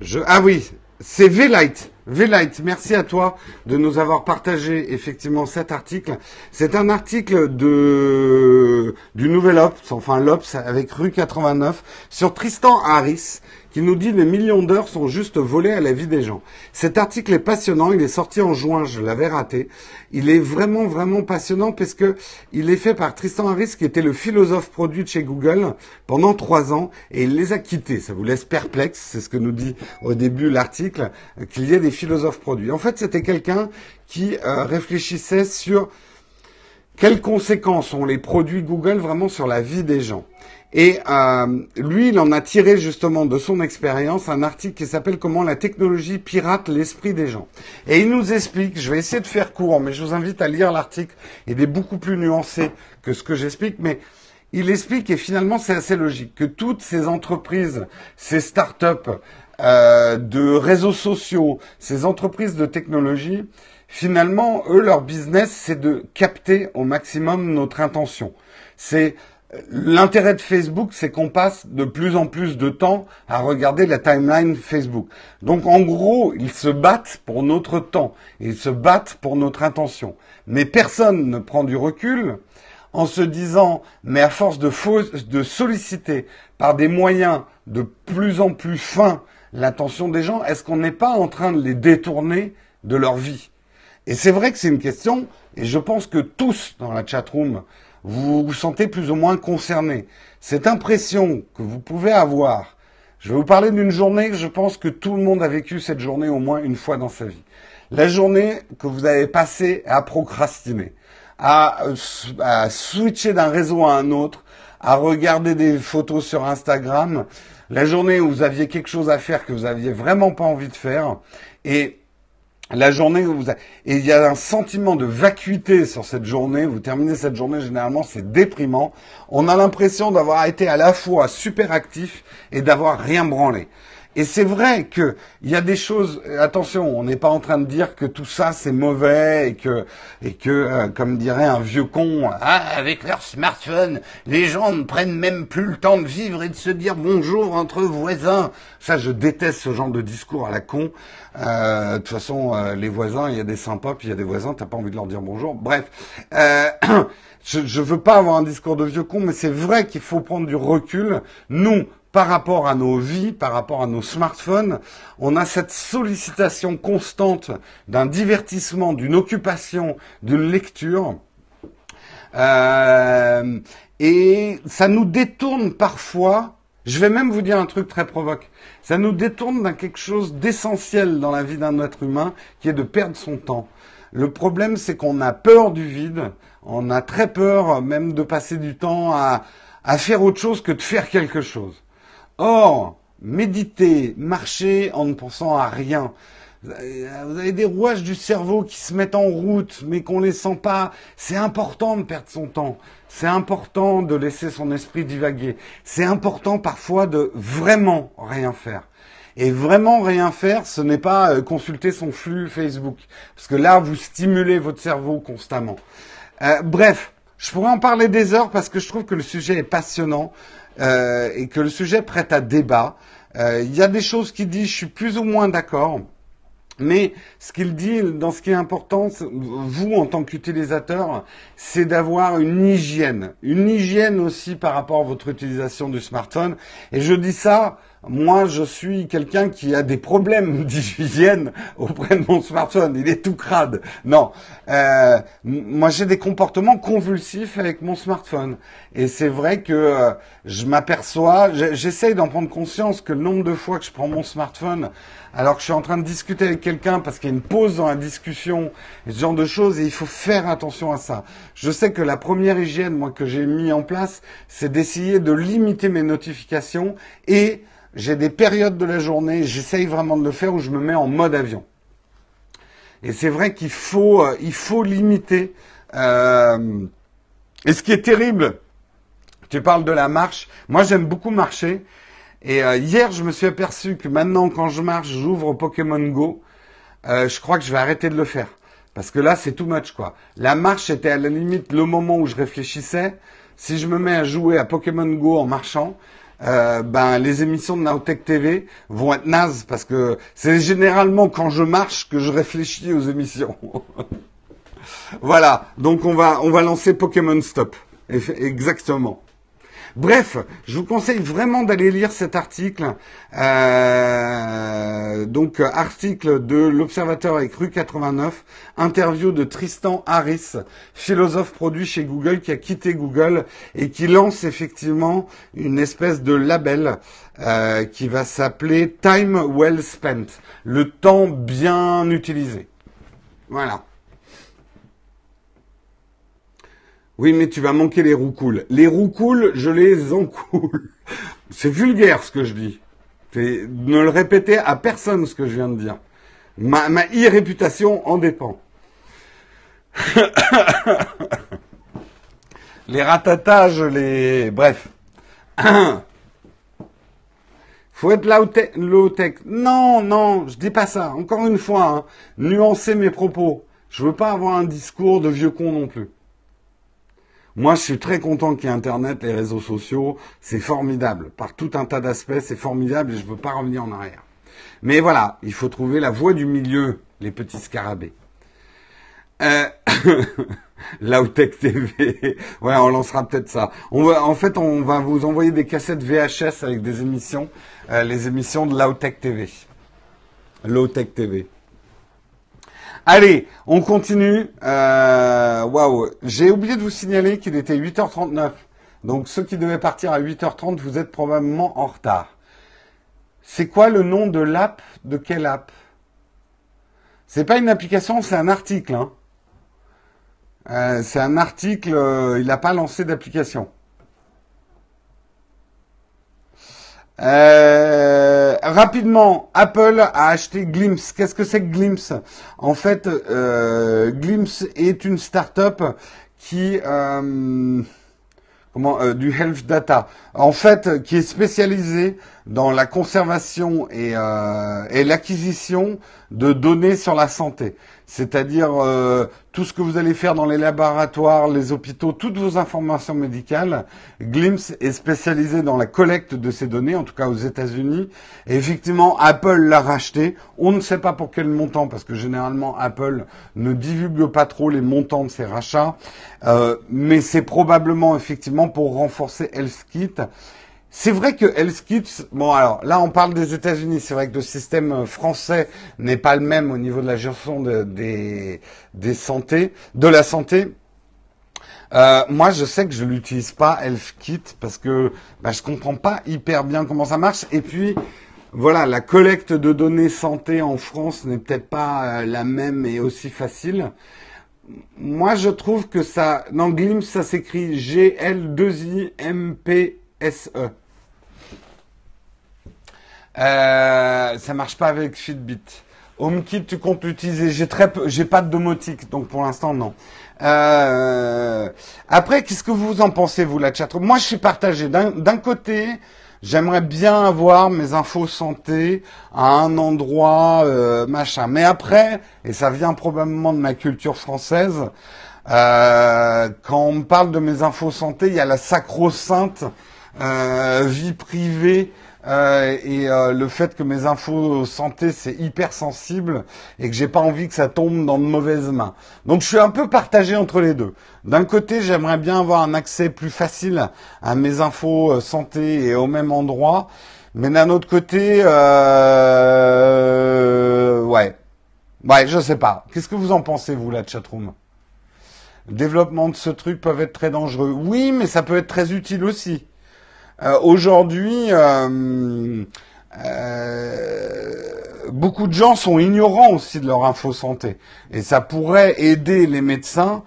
Je... Ah oui, c'est V-Light. V-Light, merci à toi de nous avoir partagé effectivement cet article. C'est un article de du Nouvel Ops, enfin l'Ops avec rue 89 sur Tristan Harris qui nous dit les millions d'heures sont juste volés à la vie des gens. Cet article est passionnant, il est sorti en juin, je l'avais raté. Il est vraiment vraiment passionnant parce que il est fait par Tristan Harris qui était le philosophe produit de chez Google pendant trois ans et il les a quittés. Ça vous laisse perplexe, c'est ce que nous dit au début l'article, qu'il y ait des philosophes produits. En fait, c'était quelqu'un qui euh, réfléchissait sur quelles conséquences ont les produits Google vraiment sur la vie des gens. Et euh, lui, il en a tiré justement de son expérience un article qui s'appelle Comment la technologie pirate l'esprit des gens. Et il nous explique, je vais essayer de faire court, mais je vous invite à lire l'article, il est beaucoup plus nuancé que ce que j'explique, mais il explique, et finalement c'est assez logique, que toutes ces entreprises, ces startups euh, de réseaux sociaux, ces entreprises de technologie, finalement, eux, leur business, c'est de capter au maximum notre intention. C'est L'intérêt de Facebook, c'est qu'on passe de plus en plus de temps à regarder la timeline Facebook. Donc en gros, ils se battent pour notre temps, ils se battent pour notre intention. Mais personne ne prend du recul en se disant, mais à force de, de solliciter par des moyens de plus en plus fins l'attention des gens, est-ce qu'on n'est pas en train de les détourner de leur vie? Et c'est vrai que c'est une question, et je pense que tous dans la chatroom, vous vous sentez plus ou moins concerné. Cette impression que vous pouvez avoir, je vais vous parler d'une journée je pense que tout le monde a vécu cette journée au moins une fois dans sa vie. La journée que vous avez passée à procrastiner, à, à switcher d'un réseau à un autre, à regarder des photos sur Instagram, la journée où vous aviez quelque chose à faire que vous aviez vraiment pas envie de faire, et la journée où vous et il y a un sentiment de vacuité sur cette journée. Vous terminez cette journée généralement, c'est déprimant. On a l'impression d'avoir été à la fois super actif et d'avoir rien branlé. Et c'est vrai qu'il y a des choses. Attention, on n'est pas en train de dire que tout ça c'est mauvais et que et que, euh, comme dirait un vieux con, ah, avec leur smartphone, les gens ne prennent même plus le temps de vivre et de se dire bonjour entre voisins. Ça, je déteste ce genre de discours à la con. Euh, de toute façon, euh, les voisins, il y a des sympas, puis il y a des voisins, t'as pas envie de leur dire bonjour. Bref. je, je veux pas avoir un discours de vieux con, mais c'est vrai qu'il faut prendre du recul. Nous, par rapport à nos vies, par rapport à nos smartphones, on a cette sollicitation constante d'un divertissement, d'une occupation, d'une lecture. Euh, et ça nous détourne parfois, je vais même vous dire un truc très provoque, ça nous détourne d'un quelque chose d'essentiel dans la vie d'un être humain, qui est de perdre son temps. Le problème, c'est qu'on a peur du vide, on a très peur même de passer du temps à, à faire autre chose que de faire quelque chose. Or, méditer, marcher en ne pensant à rien. Vous avez des rouages du cerveau qui se mettent en route, mais qu'on ne les sent pas. C'est important de perdre son temps. C'est important de laisser son esprit divaguer. C'est important parfois de vraiment rien faire. Et vraiment rien faire, ce n'est pas euh, consulter son flux Facebook. Parce que là, vous stimulez votre cerveau constamment. Euh, bref, je pourrais en parler des heures parce que je trouve que le sujet est passionnant. Euh, et que le sujet prête à débat. Euh, il y a des choses qu'il dit, je suis plus ou moins d'accord. Mais ce qu'il dit, dans ce qui est important, vous en tant qu'utilisateur, c'est d'avoir une hygiène, une hygiène aussi par rapport à votre utilisation du smartphone. Et je dis ça moi, je suis quelqu'un qui a des problèmes d'hygiène auprès de mon smartphone. Il est tout crade. Non, euh, moi j'ai des comportements convulsifs avec mon smartphone. Et c'est vrai que euh, je m'aperçois, j'essaye d'en prendre conscience que le nombre de fois que je prends mon smartphone alors que je suis en train de discuter avec quelqu'un parce qu'il y a une pause dans la discussion, ce genre de choses, et il faut faire attention à ça. Je sais que la première hygiène, moi, que j'ai mis en place, c'est d'essayer de limiter mes notifications et j'ai des périodes de la journée, j'essaye vraiment de le faire où je me mets en mode avion. Et c'est vrai qu'il faut, euh, il faut limiter. Euh, et ce qui est terrible, tu parles de la marche. Moi, j'aime beaucoup marcher. Et euh, hier, je me suis aperçu que maintenant, quand je marche, j'ouvre Pokémon Go. je crois que je vais arrêter de le faire. Parce que là, c'est too much, quoi. La marche était à la limite le moment où je réfléchissais. Si je me mets à jouer à Pokémon Go en marchant, euh, ben les émissions de Naotech TV vont être nazes parce que c'est généralement quand je marche que je réfléchis aux émissions. voilà, donc on va on va lancer Pokémon Stop. Exactement. Bref, je vous conseille vraiment d'aller lire cet article. Euh, donc, article de l'Observateur avec Rue 89, interview de Tristan Harris, philosophe produit chez Google, qui a quitté Google et qui lance effectivement une espèce de label euh, qui va s'appeler Time Well Spent, le temps bien utilisé. Voilà. Oui, mais tu vas manquer les roucoules. Les roucoules, je les encoule. C'est vulgaire ce que je dis. Ne le répétez à personne ce que je viens de dire. Ma, ma e-réputation en dépend. les ratatages, les... Bref. Faut être low-tech. Non, non, je dis pas ça. Encore une fois, hein, nuancer mes propos. Je veux pas avoir un discours de vieux con non plus. Moi, je suis très content qu'il y ait Internet, les réseaux sociaux. C'est formidable. Par tout un tas d'aspects, c'est formidable et je ne veux pas revenir en arrière. Mais voilà, il faut trouver la voie du milieu, les petits scarabées. Euh... L'Outech TV. ouais, on lancera peut-être ça. En fait, on va vous envoyer des cassettes VHS avec des émissions, euh, les émissions de L'Outech TV. Low-Tech TV. Allez, on continue. Euh, waouh, j'ai oublié de vous signaler qu'il était 8h39. Donc ceux qui devaient partir à 8h30, vous êtes probablement en retard. C'est quoi le nom de l'app De quelle app? C'est pas une application, c'est un article. Hein. Euh, c'est un article, euh, il n'a pas lancé d'application. Euh, rapidement, Apple a acheté Glimpse. Qu'est-ce que c'est que Glimpse? En fait, euh, est une start-up qui euh, comment euh, du health data. En fait, qui est spécialisée dans la conservation et, euh, et l'acquisition de données sur la santé c'est-à-dire euh, tout ce que vous allez faire dans les laboratoires, les hôpitaux, toutes vos informations médicales. Glimpse est spécialisé dans la collecte de ces données, en tout cas aux États-Unis. Et effectivement, Apple l'a racheté. On ne sait pas pour quel montant, parce que généralement Apple ne divulgue pas trop les montants de ses rachats, euh, mais c'est probablement effectivement pour renforcer HealthKit c'est vrai que HealthKit, bon alors là on parle des États-Unis, c'est vrai que le système euh, français n'est pas le même au niveau de la gestion de, des, des santé, de la santé. Euh, moi, je sais que je l'utilise pas HealthKit parce que bah, je comprends pas hyper bien comment ça marche. Et puis, voilà, la collecte de données santé en France n'est peut-être pas euh, la même et aussi facile. Moi, je trouve que ça, dans Glimpse, ça s'écrit G-L-2-I-M-P-S-E. Euh, ça marche pas avec Fitbit. HomeKit, tu comptes l'utiliser J'ai très j'ai pas de domotique, donc pour l'instant non. Euh, après, qu'est-ce que vous en pensez vous la chat Moi, je suis partagé. D'un côté, j'aimerais bien avoir mes infos santé à un endroit euh, machin. Mais après, et ça vient probablement de ma culture française, euh, quand on me parle de mes infos santé, il y a la sacro-sainte vie privée euh, et euh, le fait que mes infos santé c'est hyper sensible et que j'ai pas envie que ça tombe dans de mauvaises mains. Donc je suis un peu partagé entre les deux. D'un côté, j'aimerais bien avoir un accès plus facile à mes infos euh, santé et au même endroit, mais d'un autre côté, euh, ouais, ouais, je sais pas. Qu'est-ce que vous en pensez vous la chatroom? Développement de ce truc peut être très dangereux. Oui, mais ça peut être très utile aussi. Euh, aujourd'hui, euh, euh, beaucoup de gens sont ignorants aussi de leur info santé. Et ça pourrait aider les médecins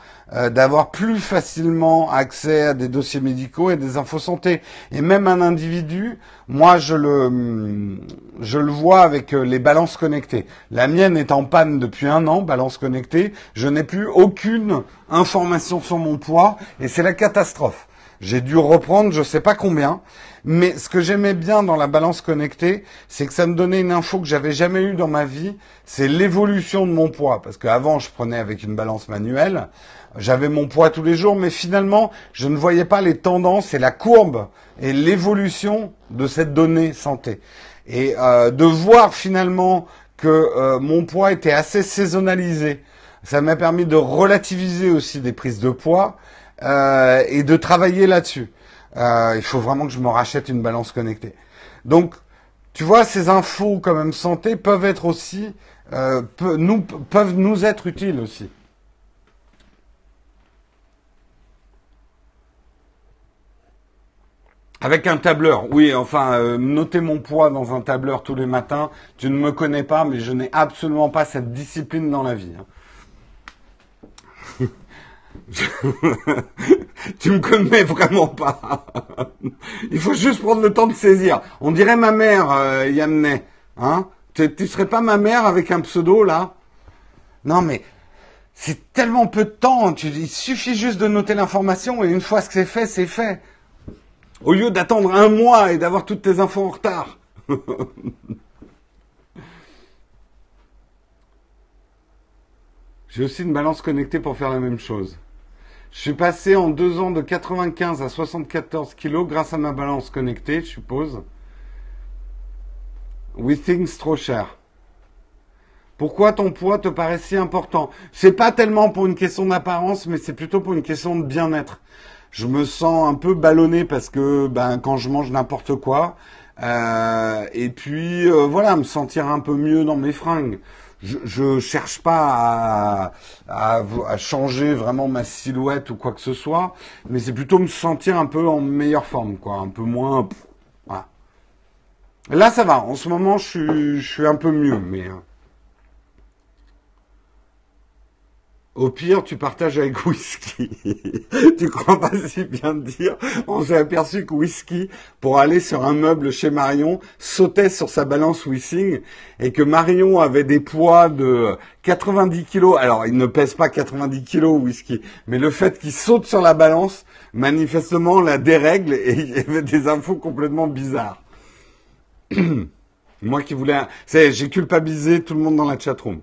d'avoir plus facilement accès à des dossiers médicaux et des infos santé. Et même un individu, moi je le, je le vois avec les balances connectées. La mienne est en panne depuis un an, balance connectée. Je n'ai plus aucune information sur mon poids et c'est la catastrophe. J'ai dû reprendre je sais pas combien. Mais ce que j'aimais bien dans la balance connectée, c'est que ça me donnait une info que j'avais jamais eue dans ma vie. C'est l'évolution de mon poids. Parce qu'avant, je prenais avec une balance manuelle. J'avais mon poids tous les jours, mais finalement, je ne voyais pas les tendances et la courbe et l'évolution de cette donnée santé. Et euh, de voir finalement que euh, mon poids était assez saisonnalisé, ça m'a permis de relativiser aussi des prises de poids euh, et de travailler là-dessus. Euh, il faut vraiment que je me rachète une balance connectée. Donc, tu vois, ces infos quand même santé peuvent être aussi, euh, nous, peuvent nous être utiles aussi. Avec un tableur, oui, enfin, noter mon poids dans un tableur tous les matins, tu ne me connais pas, mais je n'ai absolument pas cette discipline dans la vie. Hein. tu me connais vraiment pas. Il faut juste prendre le temps de saisir. On dirait ma mère, euh. Hein tu, serais pas ma mère avec un pseudo là? Non mais c'est tellement peu de temps. il suffit juste de noter l'information et une fois que c'est fait, c'est fait. Au lieu d'attendre un mois et d'avoir toutes tes infos en retard. J'ai aussi une balance connectée pour faire la même chose. Je suis passé en deux ans de 95 à 74 kilos grâce à ma balance connectée, je suppose. We things trop cher. Pourquoi ton poids te paraît si important? C'est pas tellement pour une question d'apparence, mais c'est plutôt pour une question de bien-être. Je me sens un peu ballonné parce que ben quand je mange n'importe quoi, euh, et puis euh, voilà, me sentir un peu mieux dans mes fringues je, ne cherche pas à, changer vraiment ma silhouette ou quoi que ce soit, mais c'est plutôt me sentir un peu en meilleure forme, quoi, un peu moins. Là, ça va. En ce moment, je je suis un peu mieux, mais. Hein. Au pire, tu partages avec whisky. tu crois pas si bien dire. On s'est aperçu que whisky, pour aller sur un meuble chez Marion, sautait sur sa balance whisky et que Marion avait des poids de 90 kilos. Alors, il ne pèse pas 90 kilos whisky, mais le fait qu'il saute sur la balance, manifestement, la dérègle et il y avait des infos complètement bizarres. Moi qui voulais, j'ai culpabilisé tout le monde dans la chatroom.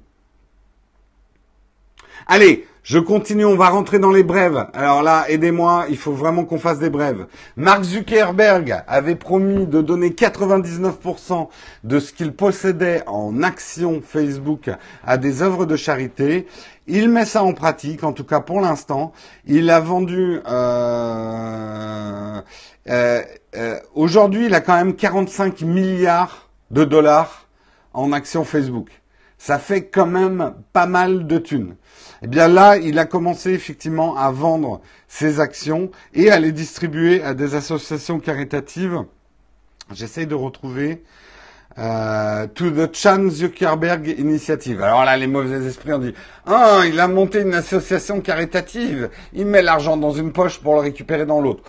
Allez, je continue, on va rentrer dans les brèves. Alors là, aidez-moi, il faut vraiment qu'on fasse des brèves. Mark Zuckerberg avait promis de donner 99% de ce qu'il possédait en actions Facebook à des œuvres de charité. Il met ça en pratique, en tout cas pour l'instant. Il a vendu... Euh, euh, euh, aujourd'hui, il a quand même 45 milliards de dollars en actions Facebook. Ça fait quand même pas mal de thunes. Eh bien là, il a commencé effectivement à vendre ses actions et à les distribuer à des associations caritatives. J'essaye de retrouver euh, to the Chan Zuckerberg Initiative. Alors là, les mauvais esprits ont dit ah, il a monté une association caritative. Il met l'argent dans une poche pour le récupérer dans l'autre.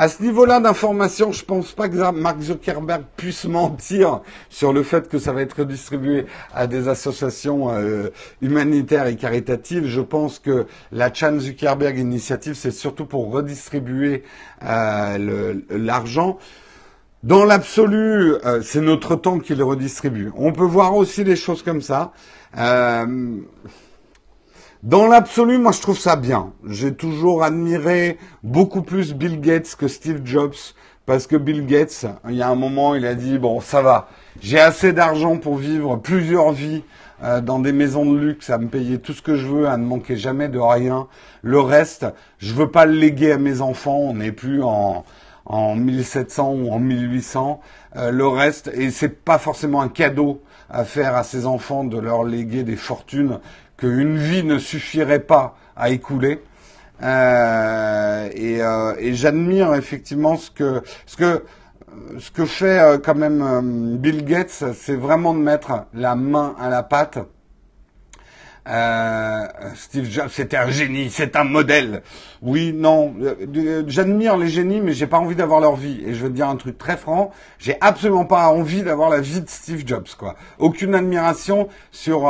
À ce niveau-là d'information, je pense pas que Mark Zuckerberg puisse mentir sur le fait que ça va être redistribué à des associations euh, humanitaires et caritatives. Je pense que la Chan Zuckerberg Initiative, c'est surtout pour redistribuer euh, l'argent. Dans l'absolu, euh, c'est notre temps qui le redistribue. On peut voir aussi les choses comme ça. Dans l'absolu, moi je trouve ça bien. J'ai toujours admiré beaucoup plus Bill Gates que Steve Jobs parce que Bill Gates, il y a un moment, il a dit bon, ça va, j'ai assez d'argent pour vivre plusieurs vies euh, dans des maisons de luxe, à me payer tout ce que je veux, à ne manquer jamais de rien. Le reste, je veux pas le léguer à mes enfants. On n'est plus en en 1700 ou en 1800. Euh, le reste, et c'est pas forcément un cadeau à faire à ses enfants de leur léguer des fortunes qu'une vie ne suffirait pas à écouler. Euh, et, euh, et j'admire effectivement ce que ce que ce que fait euh, quand même Bill Gates, c'est vraiment de mettre la main à la pâte. Steve Jobs, c'était un génie, c'est un modèle. Oui, non, j'admire les génies, mais j'ai pas envie d'avoir leur vie. Et je veux dire un truc très franc, j'ai absolument pas envie d'avoir la vie de Steve Jobs, quoi. Aucune admiration sur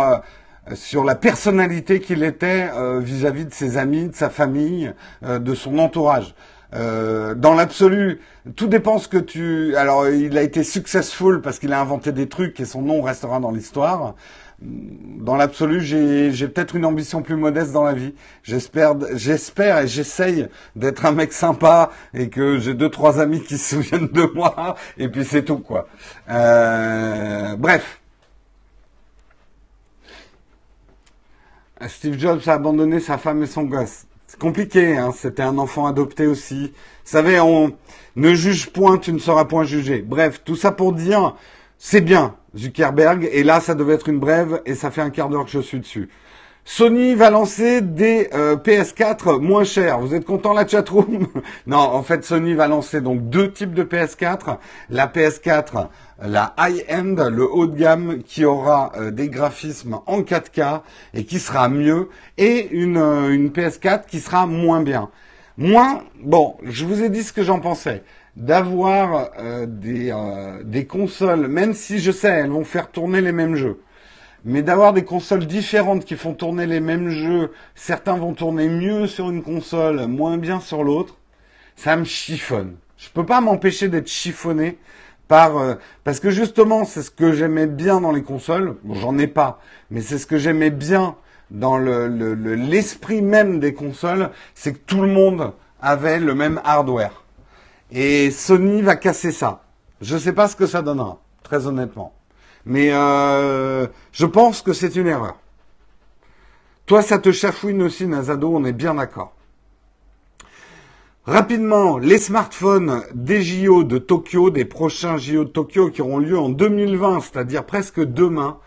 sur la personnalité qu'il était euh, vis-à-vis de ses amis, de sa famille, euh, de son entourage. Euh, dans l'absolu, tout dépend ce que tu. Alors, il a été successful parce qu'il a inventé des trucs et son nom restera dans l'histoire. Dans l'absolu, j'ai peut-être une ambition plus modeste dans la vie. J'espère, j'espère et j'essaye d'être un mec sympa et que j'ai deux trois amis qui se souviennent de moi et puis c'est tout quoi. bref. Steve Jobs a abandonné sa femme et son gosse. C'est compliqué, hein c'était un enfant adopté aussi. Vous savez, on ne juge point, tu ne seras point jugé. Bref, tout ça pour dire, c'est bien, Zuckerberg, et là, ça devait être une brève, et ça fait un quart d'heure que je suis dessus. Sony va lancer des euh, PS4 moins chers. Vous êtes content la chatroom? Non, en fait Sony va lancer donc deux types de PS4. La PS4, la high-end, le haut de gamme qui aura euh, des graphismes en 4K et qui sera mieux, et une, euh, une PS4 qui sera moins bien. Moins, bon, je vous ai dit ce que j'en pensais d'avoir des consoles, même si je sais, elles vont faire tourner les mêmes jeux mais d'avoir des consoles différentes qui font tourner les mêmes jeux, certains vont tourner mieux sur une console, moins bien sur l'autre, ça me chiffonne. Je peux pas m'empêcher d'être chiffonné par euh, parce que justement c'est ce que j'aimais bien dans les consoles. Bon, j'en ai pas, mais c'est ce que j'aimais bien dans le, l'esprit même des consoles, c'est que tout le monde avait le même hardware. Et Sony va casser ça. Je sais pas ce que ça donnera, très honnêtement. Mais euh, je pense que c'est une erreur. Toi, ça te chafouine aussi, Nazado, on est bien d'accord. Rapidement, les smartphones des JO de Tokyo, des prochains JO de Tokyo qui auront lieu en 2020, c'est-à-dire presque demain,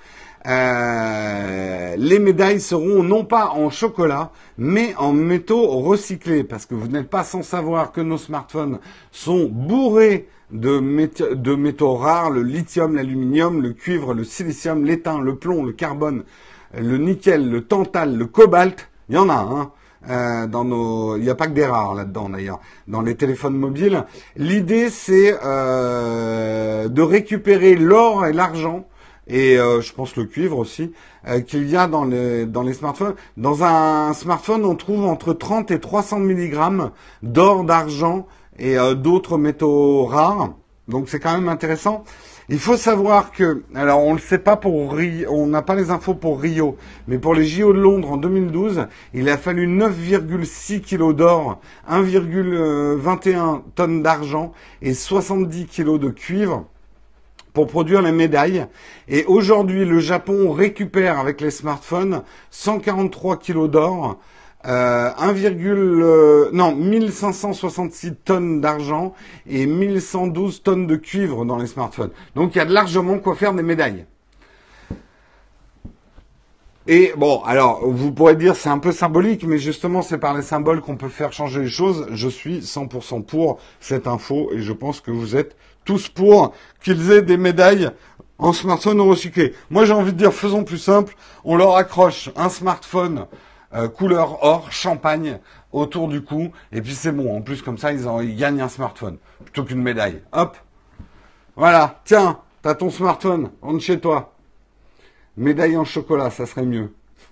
euh, les médailles seront non pas en chocolat, mais en métaux recyclés, parce que vous n'êtes pas sans savoir que nos smartphones sont bourrés de, métaux, rares, le lithium, l'aluminium, le cuivre, le silicium, l'étain, le plomb, le carbone, le nickel, le tantal, le cobalt. Il y en a, hein. Euh, dans nos, il n'y a pas que des rares là-dedans d'ailleurs. Dans les téléphones mobiles, l'idée c'est euh, de récupérer l'or et l'argent et euh, je pense le cuivre aussi qu'il y a dans les dans les smartphones. Dans un smartphone, on trouve entre 30 et 300 mg d'or, d'argent et euh, d'autres métaux rares. Donc c'est quand même intéressant. Il faut savoir que, alors on ne le sait pas pour Rio, on n'a pas les infos pour Rio, mais pour les JO de Londres en 2012, il a fallu 9,6 kilos d'or, 1,21 tonnes d'argent et 70 kilos de cuivre pour produire les médailles. Et aujourd'hui, le Japon récupère avec les smartphones 143 kilos d'or, euh, 1, euh, non 1566 tonnes d'argent et 1112 tonnes de cuivre dans les smartphones. Donc il y a largement quoi faire des médailles. Et bon, alors vous pourrez dire c'est un peu symbolique, mais justement c'est par les symboles qu'on peut faire changer les choses. Je suis 100% pour cette info et je pense que vous êtes tous pour qu'ils aient des médailles en smartphone recyclé. Moi j'ai envie de dire faisons plus simple, on leur accroche un smartphone euh, couleur or, champagne autour du cou, et puis c'est bon. En plus, comme ça, ils, gagnent un smartphone plutôt qu'une médaille. Hop, voilà. Tiens, t'as ton smartphone, rentre chez toi. Médaille en chocolat, ça serait mieux.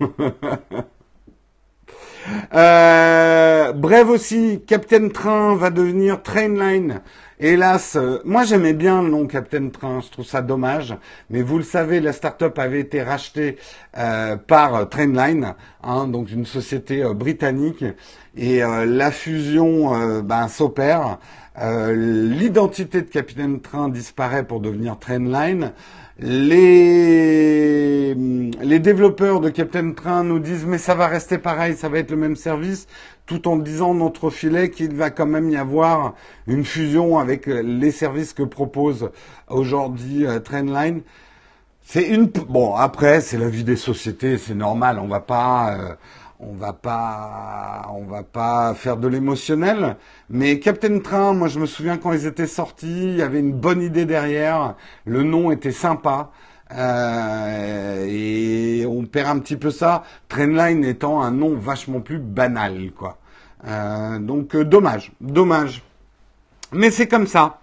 euh, bref aussi, Captain Train va devenir Trainline. Hélas, euh, moi j'aimais bien le nom Captain Train, je trouve ça dommage, mais vous le savez, la start-up avait été rachetée euh, par Trainline, hein, donc une société euh, britannique, et la fusion ben, s'opère. Euh, l'identité de Capitaine Train disparaît pour devenir Trainline. Les, les développeurs de Captain Train nous disent mais ça va rester pareil, ça va être le même service, tout en disant notre filet qu'il va quand même y avoir une fusion avec les services que propose aujourd'hui euh, Trainline. C'est une bon après c'est la vie des sociétés, c'est normal, on va pas euh, on va pas, on va pas faire de l'émotionnel. Mais Captain Train, moi je me souviens quand ils étaient sortis, il y avait une bonne idée derrière. Le nom était sympa. Euh, et on perd un petit peu ça. Trainline étant un nom vachement plus banal, quoi. Euh, donc euh, dommage, dommage. Mais c'est comme ça.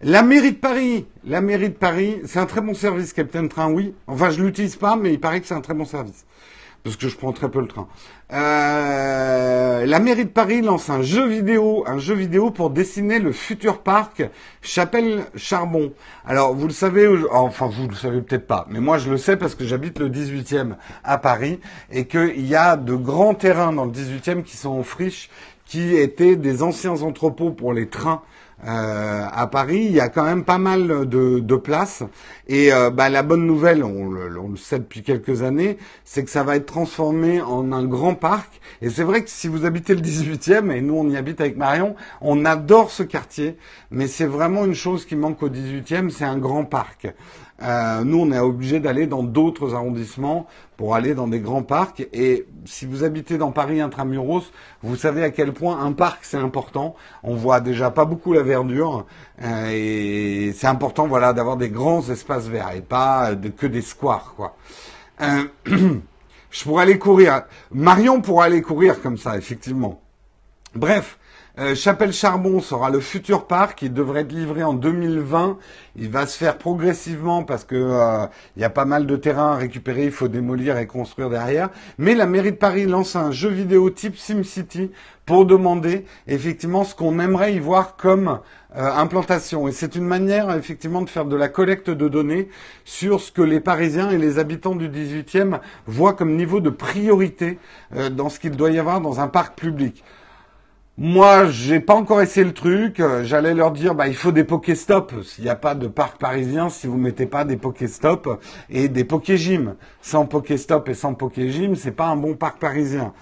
La mairie de Paris, la mairie de Paris, c'est un très bon service, Captain Train, oui. Enfin, je l'utilise pas, mais il paraît que c'est un très bon service parce que je prends très peu le train. Euh, la mairie de Paris lance un jeu vidéo, un jeu vidéo pour dessiner le futur parc Chapelle Charbon. Alors vous le savez, enfin vous le savez peut-être pas, mais moi je le sais parce que j'habite le 18e à Paris et qu'il y a de grands terrains dans le 18e qui sont en friche, qui étaient des anciens entrepôts pour les trains euh, à Paris, il y a quand même pas mal de, places. Et euh, bah, la bonne nouvelle, on le, on le, sait depuis quelques années, c'est que ça va être transformé en un grand parc. Et c'est vrai que si vous habitez le 18e, et nous on y habite avec Marion, on adore ce quartier. Mais c'est vraiment une chose qui manque au 18e, c'est un grand parc. Euh, nous, on est obligé d'aller dans d'autres arrondissements pour aller dans des grands parcs. Et si vous habitez dans Paris intramuros, vous savez à quel point un parc c'est important. On voit déjà pas beaucoup la verdure euh, et c'est important, voilà, d'avoir des grands espaces verts et pas que des squares, quoi. Euh, je pourrais aller courir. Marion pourra aller courir comme ça, effectivement. Bref, euh, Chapelle Charbon sera le futur parc. Il devrait être livré en 2020. Il va se faire progressivement parce que euh, y a pas mal de terrain à récupérer. Il faut démolir et construire derrière. Mais la mairie de Paris lance un jeu vidéo type SimCity pour demander effectivement ce qu'on aimerait y voir comme euh, implantation. Et c'est une manière effectivement de faire de la collecte de données sur ce que les Parisiens et les habitants du 18e voient comme niveau de priorité dans ce qu'il doit y avoir dans un parc public. Moi, j'ai pas encore essayé le truc. Euh, j'allais leur dire, bah, il faut des Pokéstop. S'il n'y a pas de parc parisien, si vous mettez pas des Pokéstop et des Pokégym. Sans Pokéstop et sans Pokégym, c'est pas un bon parc parisien.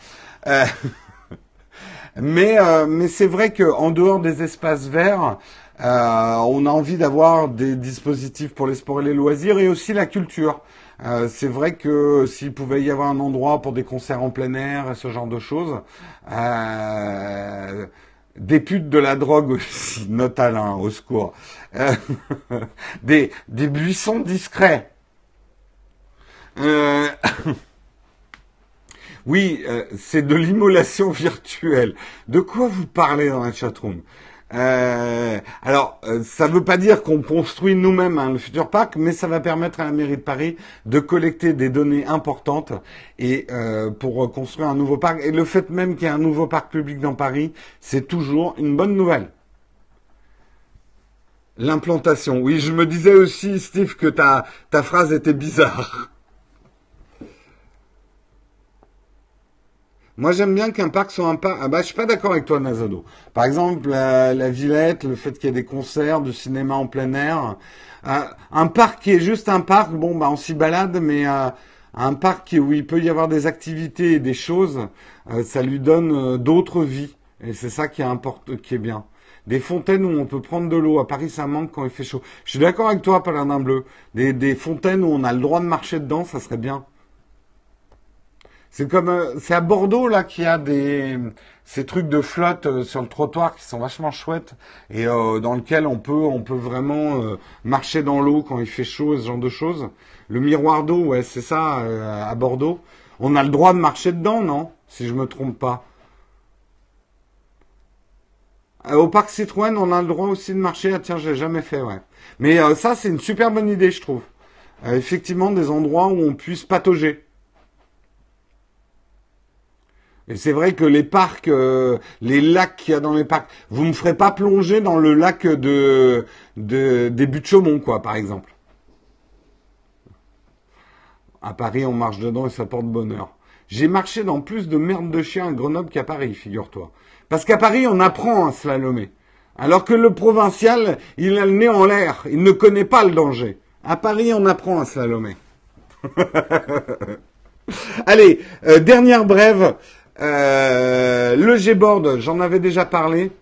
Euh, mais euh, mais c'est vrai qu'en dehors des espaces verts, on a envie d'avoir des dispositifs pour les sports et les loisirs et aussi la culture. Euh, c'est vrai que s'il pouvait y avoir un endroit pour des concerts en plein air et ce genre de choses, euh, des putes de la drogue aussi, note Alain, au secours, euh, des, buissons discrets. Oui, c'est de l'immolation virtuelle. De quoi vous parlez dans la chatroom? Euh, alors, euh, ça ne veut pas dire qu'on construit nous-mêmes hein, le futur parc, mais ça va permettre à la mairie de Paris de collecter des données importantes et euh, pour construire un nouveau parc. Et le fait même qu'il y ait un nouveau parc public dans Paris, c'est toujours une bonne nouvelle. L'implantation. Oui, je me disais aussi, Steve, que ta, ta phrase était bizarre. Moi, j'aime bien qu'un parc soit un parc. Ah bah, je suis pas d'accord avec toi, Nazado. Par exemple, la, Villette, le fait qu'il y ait des concerts, de cinéma en plein air. Euh, un parc qui est juste un parc, bon, bah, on s'y balade, mais euh, un parc où il peut y avoir des activités et des choses, euh, ça lui donne d'autres vies. Et c'est ça qui est qui est bien. Des fontaines où on peut prendre de l'eau. À Paris, ça manque quand il fait chaud. Je suis d'accord avec toi, Paladin Bleu. Des, des fontaines où on a le droit de marcher dedans, ça serait bien. C'est comme euh, c'est à Bordeaux là qu'il y a des ces trucs de flotte euh, sur le trottoir qui sont vachement chouettes et euh, dans lequel on peut on peut vraiment marcher dans l'eau quand il fait chaud ce genre de choses. Le miroir d'eau, ouais, c'est ça à Bordeaux. On a le droit de marcher dedans, non Si je me trompe pas? au parc Citroën, on a le droit aussi de marcher. Ah tiens, j'ai jamais fait, ouais. Mais ça, c'est une super bonne idée, je trouve. effectivement, des endroits où on puisse patauger. Et c'est vrai que les parcs, euh, les lacs qu'il y a dans les parcs, vous me ferez pas plonger dans le lac de, de des buttes Chaumont, quoi, par exemple. À Paris, on marche dedans et ça porte bonheur. J'ai marché dans plus de merde de chien à Grenoble qu'à Paris, figure-toi. Parce qu'à Paris, on apprend à slalomer. Alors que le provincial, il a le nez en l'air, il ne connaît pas le danger. À Paris, on apprend à slalomer. Allez, euh, dernière brève. Euh, le Gboard, j'en avais déjà parlé.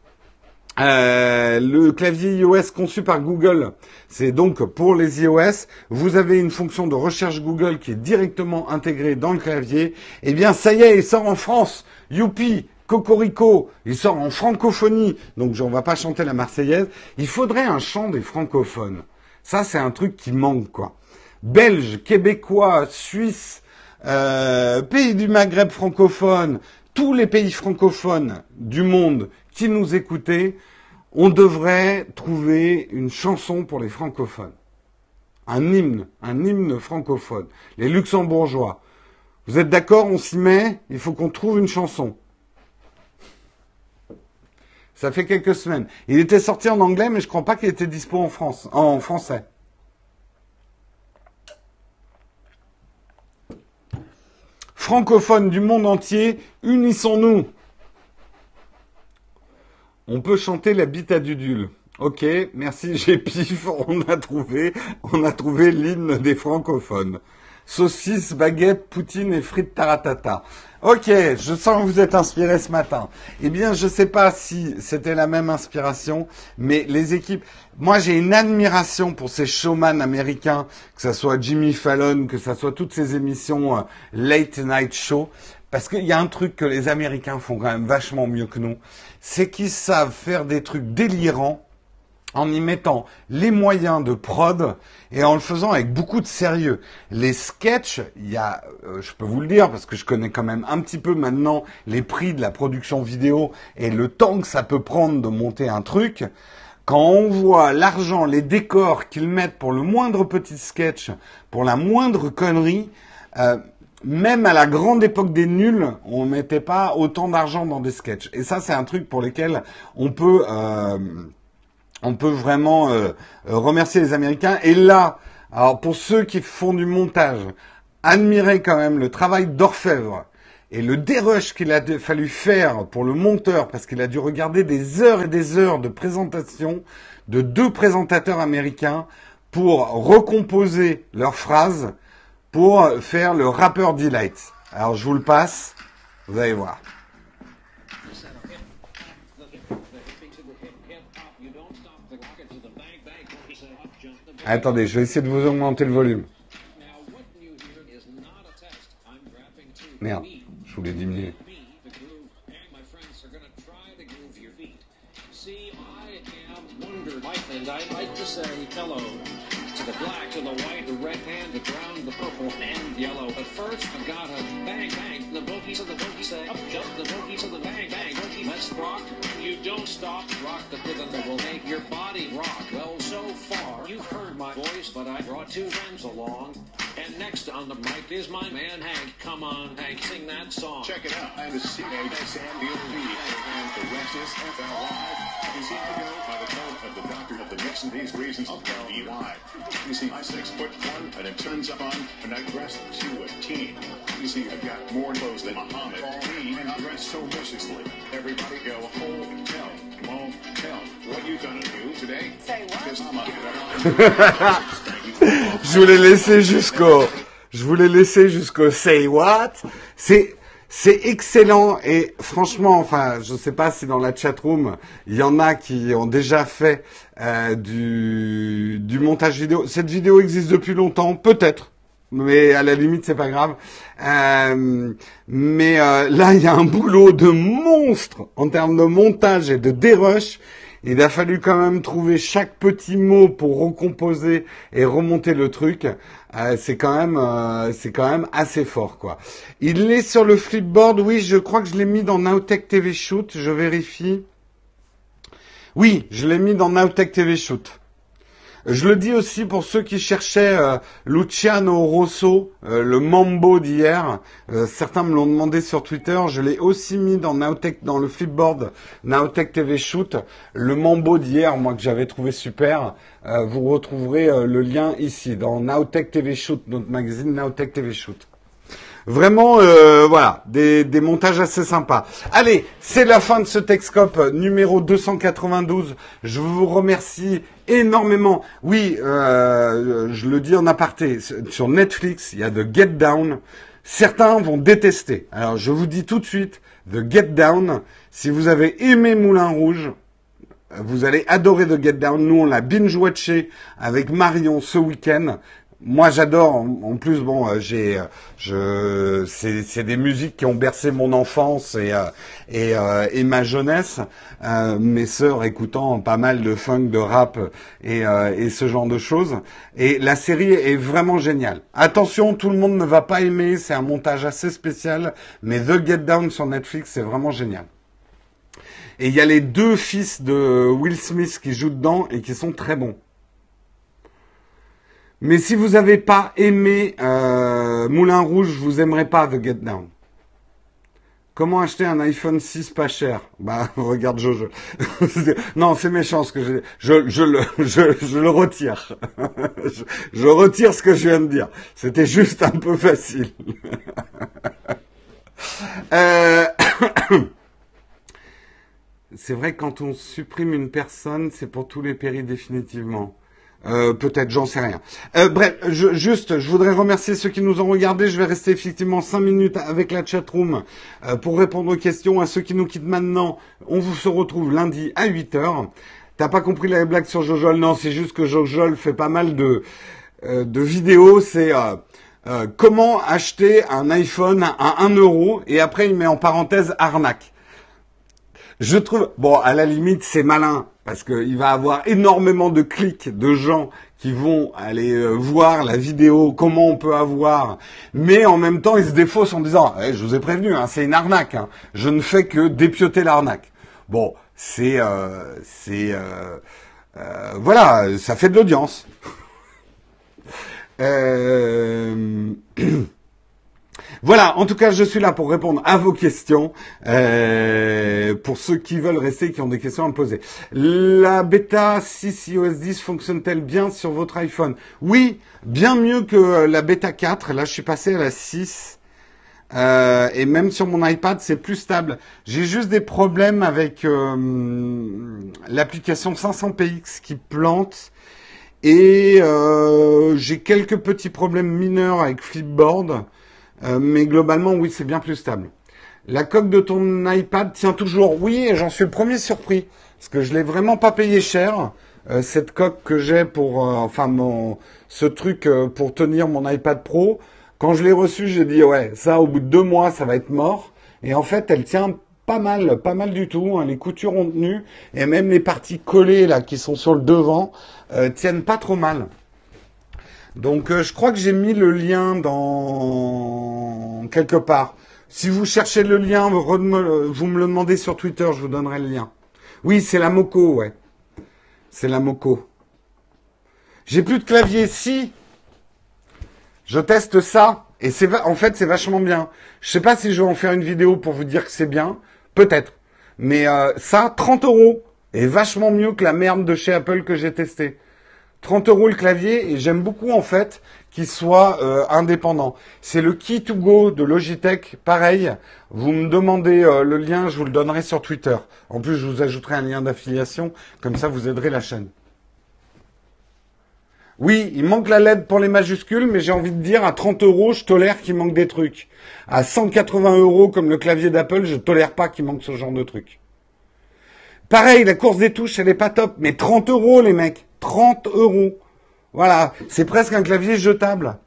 Euh, le clavier iOS conçu par Google, c'est donc pour les iOS. Vous avez une fonction de recherche Google qui est directement intégrée dans le clavier. Eh bien, ça y est, il sort en France. Youpi, Cocorico, il sort en francophonie. Donc, on va pas chanter la Marseillaise. Il faudrait un chant des francophones. Ça, c'est un truc qui manque, quoi. Belge, québécois, suisse, euh, pays du Maghreb francophone, tous les pays francophones du monde qui nous écoutaient, on devrait trouver une chanson pour les francophones. Un hymne, un hymne francophone. Les luxembourgeois. Vous êtes d'accord, on s'y met, il faut qu'on trouve une chanson. Ça fait quelques semaines. Il était sorti en anglais, mais je crois pas qu'il était dispo en France, en français. Francophones du monde entier, unissons-nous. On peut chanter la bite à Dudule. Ok, merci j'ai pif, on a trouvé, on a trouvé l'hymne des francophones. Saucisse, baguette, poutine et frites taratata. Ok, je sens que vous êtes inspiré ce matin. Eh bien, je ne sais pas si c'était la même inspiration, mais les équipes. Moi, j'ai une admiration pour ces showman américains, que ce soit Jimmy Fallon, que ce soit toutes ces émissions euh, late night show. Parce qu'il y a un truc que les Américains font quand même vachement mieux que nous, c'est qu'ils savent faire des trucs délirants en y mettant les moyens de prod et en le faisant avec beaucoup de sérieux. Les sketchs, il y a, euh, je peux vous le dire parce que je connais quand même un petit peu maintenant les prix de la production vidéo et le temps que ça peut prendre de monter un truc. Quand on voit l'argent, les décors qu'ils mettent pour le moindre petit sketch, pour la moindre connerie, euh, même à la grande époque des nuls, on mettait pas autant d'argent dans des sketchs. Et ça, c'est un truc pour lequel on peut, euh, on peut vraiment euh, remercier les Américains. Et là, alors pour ceux qui font du montage, admirez quand même le travail d'orfèvre et le dérush qu'il a fallu faire pour le monteur, parce qu'il a dû regarder des heures et des heures de présentation de deux présentateurs américains pour recomposer leurs phrases pour faire le Rapper Delight. Alors je vous le passe, vous allez voir. Attendez, je vais essayer de vous augmenter le volume. Merde, je voulais diminuer. You don't stop. Rock the rhythm that will make your body rock. Well, so far you've heard my voice, but I brought two friends along. And next on the mic is my man Hank. Come on, Hank, sing that song. Check it out. I'm the CA Sam B.O.B. And the rest is FL Live. You see, I go by the code of the doctor of the mix and these reasons. L-E-Y. You see, I'm six foot one, and it turns up on, and I dress to a T. You see, I've got more clothes than Muhammad Ali, and I dress so viciously. Everybody go, hold, won't tell. Je voulais laisser jusqu'au, je voulais laisser jusqu'au say what. C'est, c'est excellent et franchement, enfin, je ne sais pas si dans la chat room il y en a qui ont déjà fait euh, du, du montage vidéo. Cette vidéo existe depuis longtemps, peut-être, mais à la limite c'est pas grave. Euh, mais euh, là, il y a un boulot de monstre en termes de montage et de dérush. Il a fallu quand même trouver chaque petit mot pour recomposer et remonter le truc. Euh, c'est quand même, euh, c'est quand même assez fort, quoi. Il est sur le flipboard. Oui, je crois que je l'ai mis dans Nowtech TV Shoot. Je vérifie. Oui, je l'ai mis dans Nowtech TV Shoot. Je le dis aussi pour ceux qui cherchaient euh, Luciano Rosso, euh, le Mambo d'hier. Euh, certains me l'ont demandé sur Twitter. Je l'ai aussi mis dans Nowtech, dans le flipboard Nowtech TV Shoot. Le Mambo d'hier, moi que j'avais trouvé super. vous retrouverez le lien ici dans Nowtech TV Shoot, notre magazine Nowtech TV Shoot. Vraiment, voilà, des, des, montages assez sympas. Allez, c'est la fin de ce Texcope numéro 292. Je vous remercie énormément. Oui, euh, je le dis en aparté, sur Netflix, il y a The Get Down. Certains vont détester. Alors, je vous dis tout de suite, The Get Down, si vous avez aimé Moulin Rouge, vous allez adorer The Get Down. Nous, on l'a binge-watché avec Marion ce week-end moi j'adore. En plus bon euh, j'ai euh, je c'est des musiques qui ont bercé mon enfance et euh, et, et, ma jeunesse. Mes sœurs écoutant pas mal de funk de rap et et ce genre de choses. Et la série est vraiment géniale. Attention tout le monde ne va pas aimer. C'est un montage assez spécial. Mais The Get Down sur Netflix c'est vraiment génial. Et il y a les deux fils de Will Smith qui jouent dedans et qui sont très bons mais si vous n'avez pas aimé euh, Moulin Rouge, vous aimerez pas The Get Down. Comment acheter un iPhone 6 pas cher? Bah regarde Jojo. non, c'est méchant ce que je, je, je, le, je, je le retire. je, retire ce que je viens de dire. C'était juste un peu facile. euh... c'est vrai quand on supprime une personne, c'est pour tous les péris définitivement. Euh, peut-être, j'en sais rien. Euh, bref, je, juste, je voudrais remercier ceux qui nous ont regardés. Je vais rester effectivement cinq minutes avec la chatroom euh, pour répondre aux questions. À ceux qui nous quittent maintenant, on vous se retrouve lundi à 8 heures. T'as pas compris la blague sur Jojol? Non, c'est juste que Jojol fait pas mal de, de vidéos. C'est comment acheter un iPhone à 1 euro et après il met en parenthèse arnaque. Je trouve, bon, à la limite, c'est malin, parce qu'il va avoir énormément de clics de gens qui vont aller euh, voir la vidéo, comment on peut avoir, mais en même temps, il se défausse en disant, eh, je vous ai prévenu, hein, c'est une arnaque, hein. je ne fais que dépioter l'arnaque. Bon, c'est, euh, c'est, euh, euh voilà, ça fait de l'audience. Euh... Voilà, en tout cas, je suis là pour répondre à vos questions. Euh, pour ceux qui veulent rester, qui ont des questions à me poser. La bêta 6 iOS 10 fonctionne-t-elle bien sur votre iPhone? Oui, bien mieux que la bêta 4. Là, je suis passé à la 6. Euh, et même sur mon iPad, c'est plus stable. J'ai juste des problèmes avec euh, l'application 500px qui plante. Et euh, j'ai quelques petits problèmes mineurs avec Flipboard. Euh, mais globalement, oui, c'est bien plus stable. La coque de ton iPad tient toujours. Oui, et j'en suis le premier surpris. Parce que je l'ai vraiment pas payé cher. Euh, cette coque que j'ai pour, euh, enfin, mon, ce truc pour tenir mon iPad Pro. Quand je l'ai reçu, j'ai dit, ouais, ça, au bout de deux mois, ça va être mort. Et en fait, elle tient pas mal, pas mal du tout. Hein. Les coutures ont tenu. Et même les parties collées, là, qui sont sur le devant, tiennent pas trop mal. Donc euh, je crois que j'ai mis le lien dans quelque part. Si vous cherchez le lien, vous me le demandez sur Twitter, je vous donnerai le lien. Oui, c'est la Moco, ouais. C'est la Moco. J'ai plus de clavier, si. Je teste ça et c'est en fait c'est vachement bien. Je sais pas si je vais en faire une vidéo pour vous dire que c'est bien, peut-être. Mais euh, ça, 30 euros, est vachement mieux que la merde de chez Apple que j'ai testé. 30 euros le clavier et j'aime beaucoup en fait qu'il soit euh, indépendant. C'est le Key to Go de Logitech, pareil. Vous me demandez euh, le lien, je vous le donnerai sur Twitter. En plus, je vous ajouterai un lien d'affiliation, comme ça vous aiderez la chaîne. Oui, il manque la LED pour les majuscules, mais j'ai envie de dire, à 30 euros, je tolère qu'il manque des trucs. À 180 euros, comme le clavier d'Apple, je tolère pas qu'il manque ce genre de trucs. Pareil, la course des touches, elle est pas top, mais 30 euros, les mecs. 30 euros. Voilà, c'est presque un clavier jetable.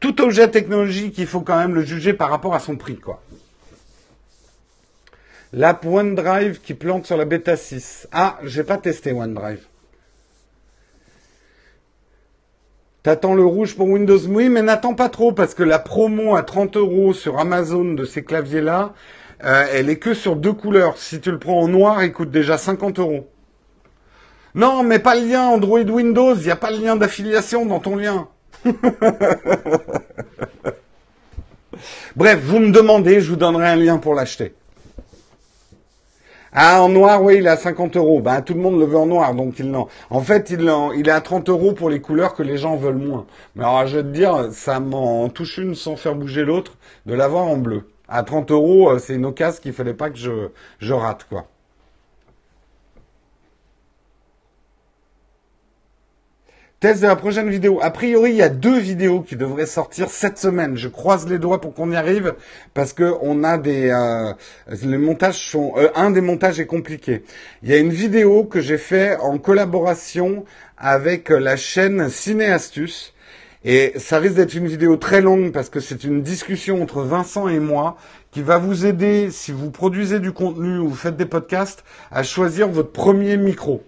Tout objet technologique, il faut quand même le juger par rapport à son prix, quoi. L'app OneDrive qui plante sur la bêta 6. Ah, j'ai pas testé OneDrive. T'attends le rouge pour Windows Oui, mais n'attends pas trop parce que la promo à 30 euros sur Amazon de ces claviers-là, euh, elle est que sur deux couleurs. Si tu le prends en noir, il coûte déjà 50 euros. Non, mais pas le lien Android Windows. Il n'y a pas le lien d'affiliation dans ton lien. Bref, vous me demandez, je vous donnerai un lien pour l'acheter. Ah, en noir, oui, il est à 50 euros. Ben, tout le monde le veut en noir, donc il l'en. En fait, il, il est à 30 euros pour les couleurs que les gens veulent moins. Mais alors, je vais te dire, ça m'en touche une sans faire bouger l'autre de l'avoir en bleu. À 30 euros, euh, c'est une occasion qu'il fallait pas que je, rate, quoi. Test de la prochaine vidéo. A priori, il y a deux vidéos qui devraient sortir cette semaine. Je croise les doigts pour qu'on y arrive parce que a des euh, les montages sont euh, un des montages est compliqué. Il y a une vidéo que j'ai fait en collaboration avec la chaîne Ciné Astuce et ça risque d'être une vidéo très longue parce que c'est une discussion entre Vincent et moi qui va vous aider si vous produisez du contenu ou vous faites des podcasts à choisir votre premier micro.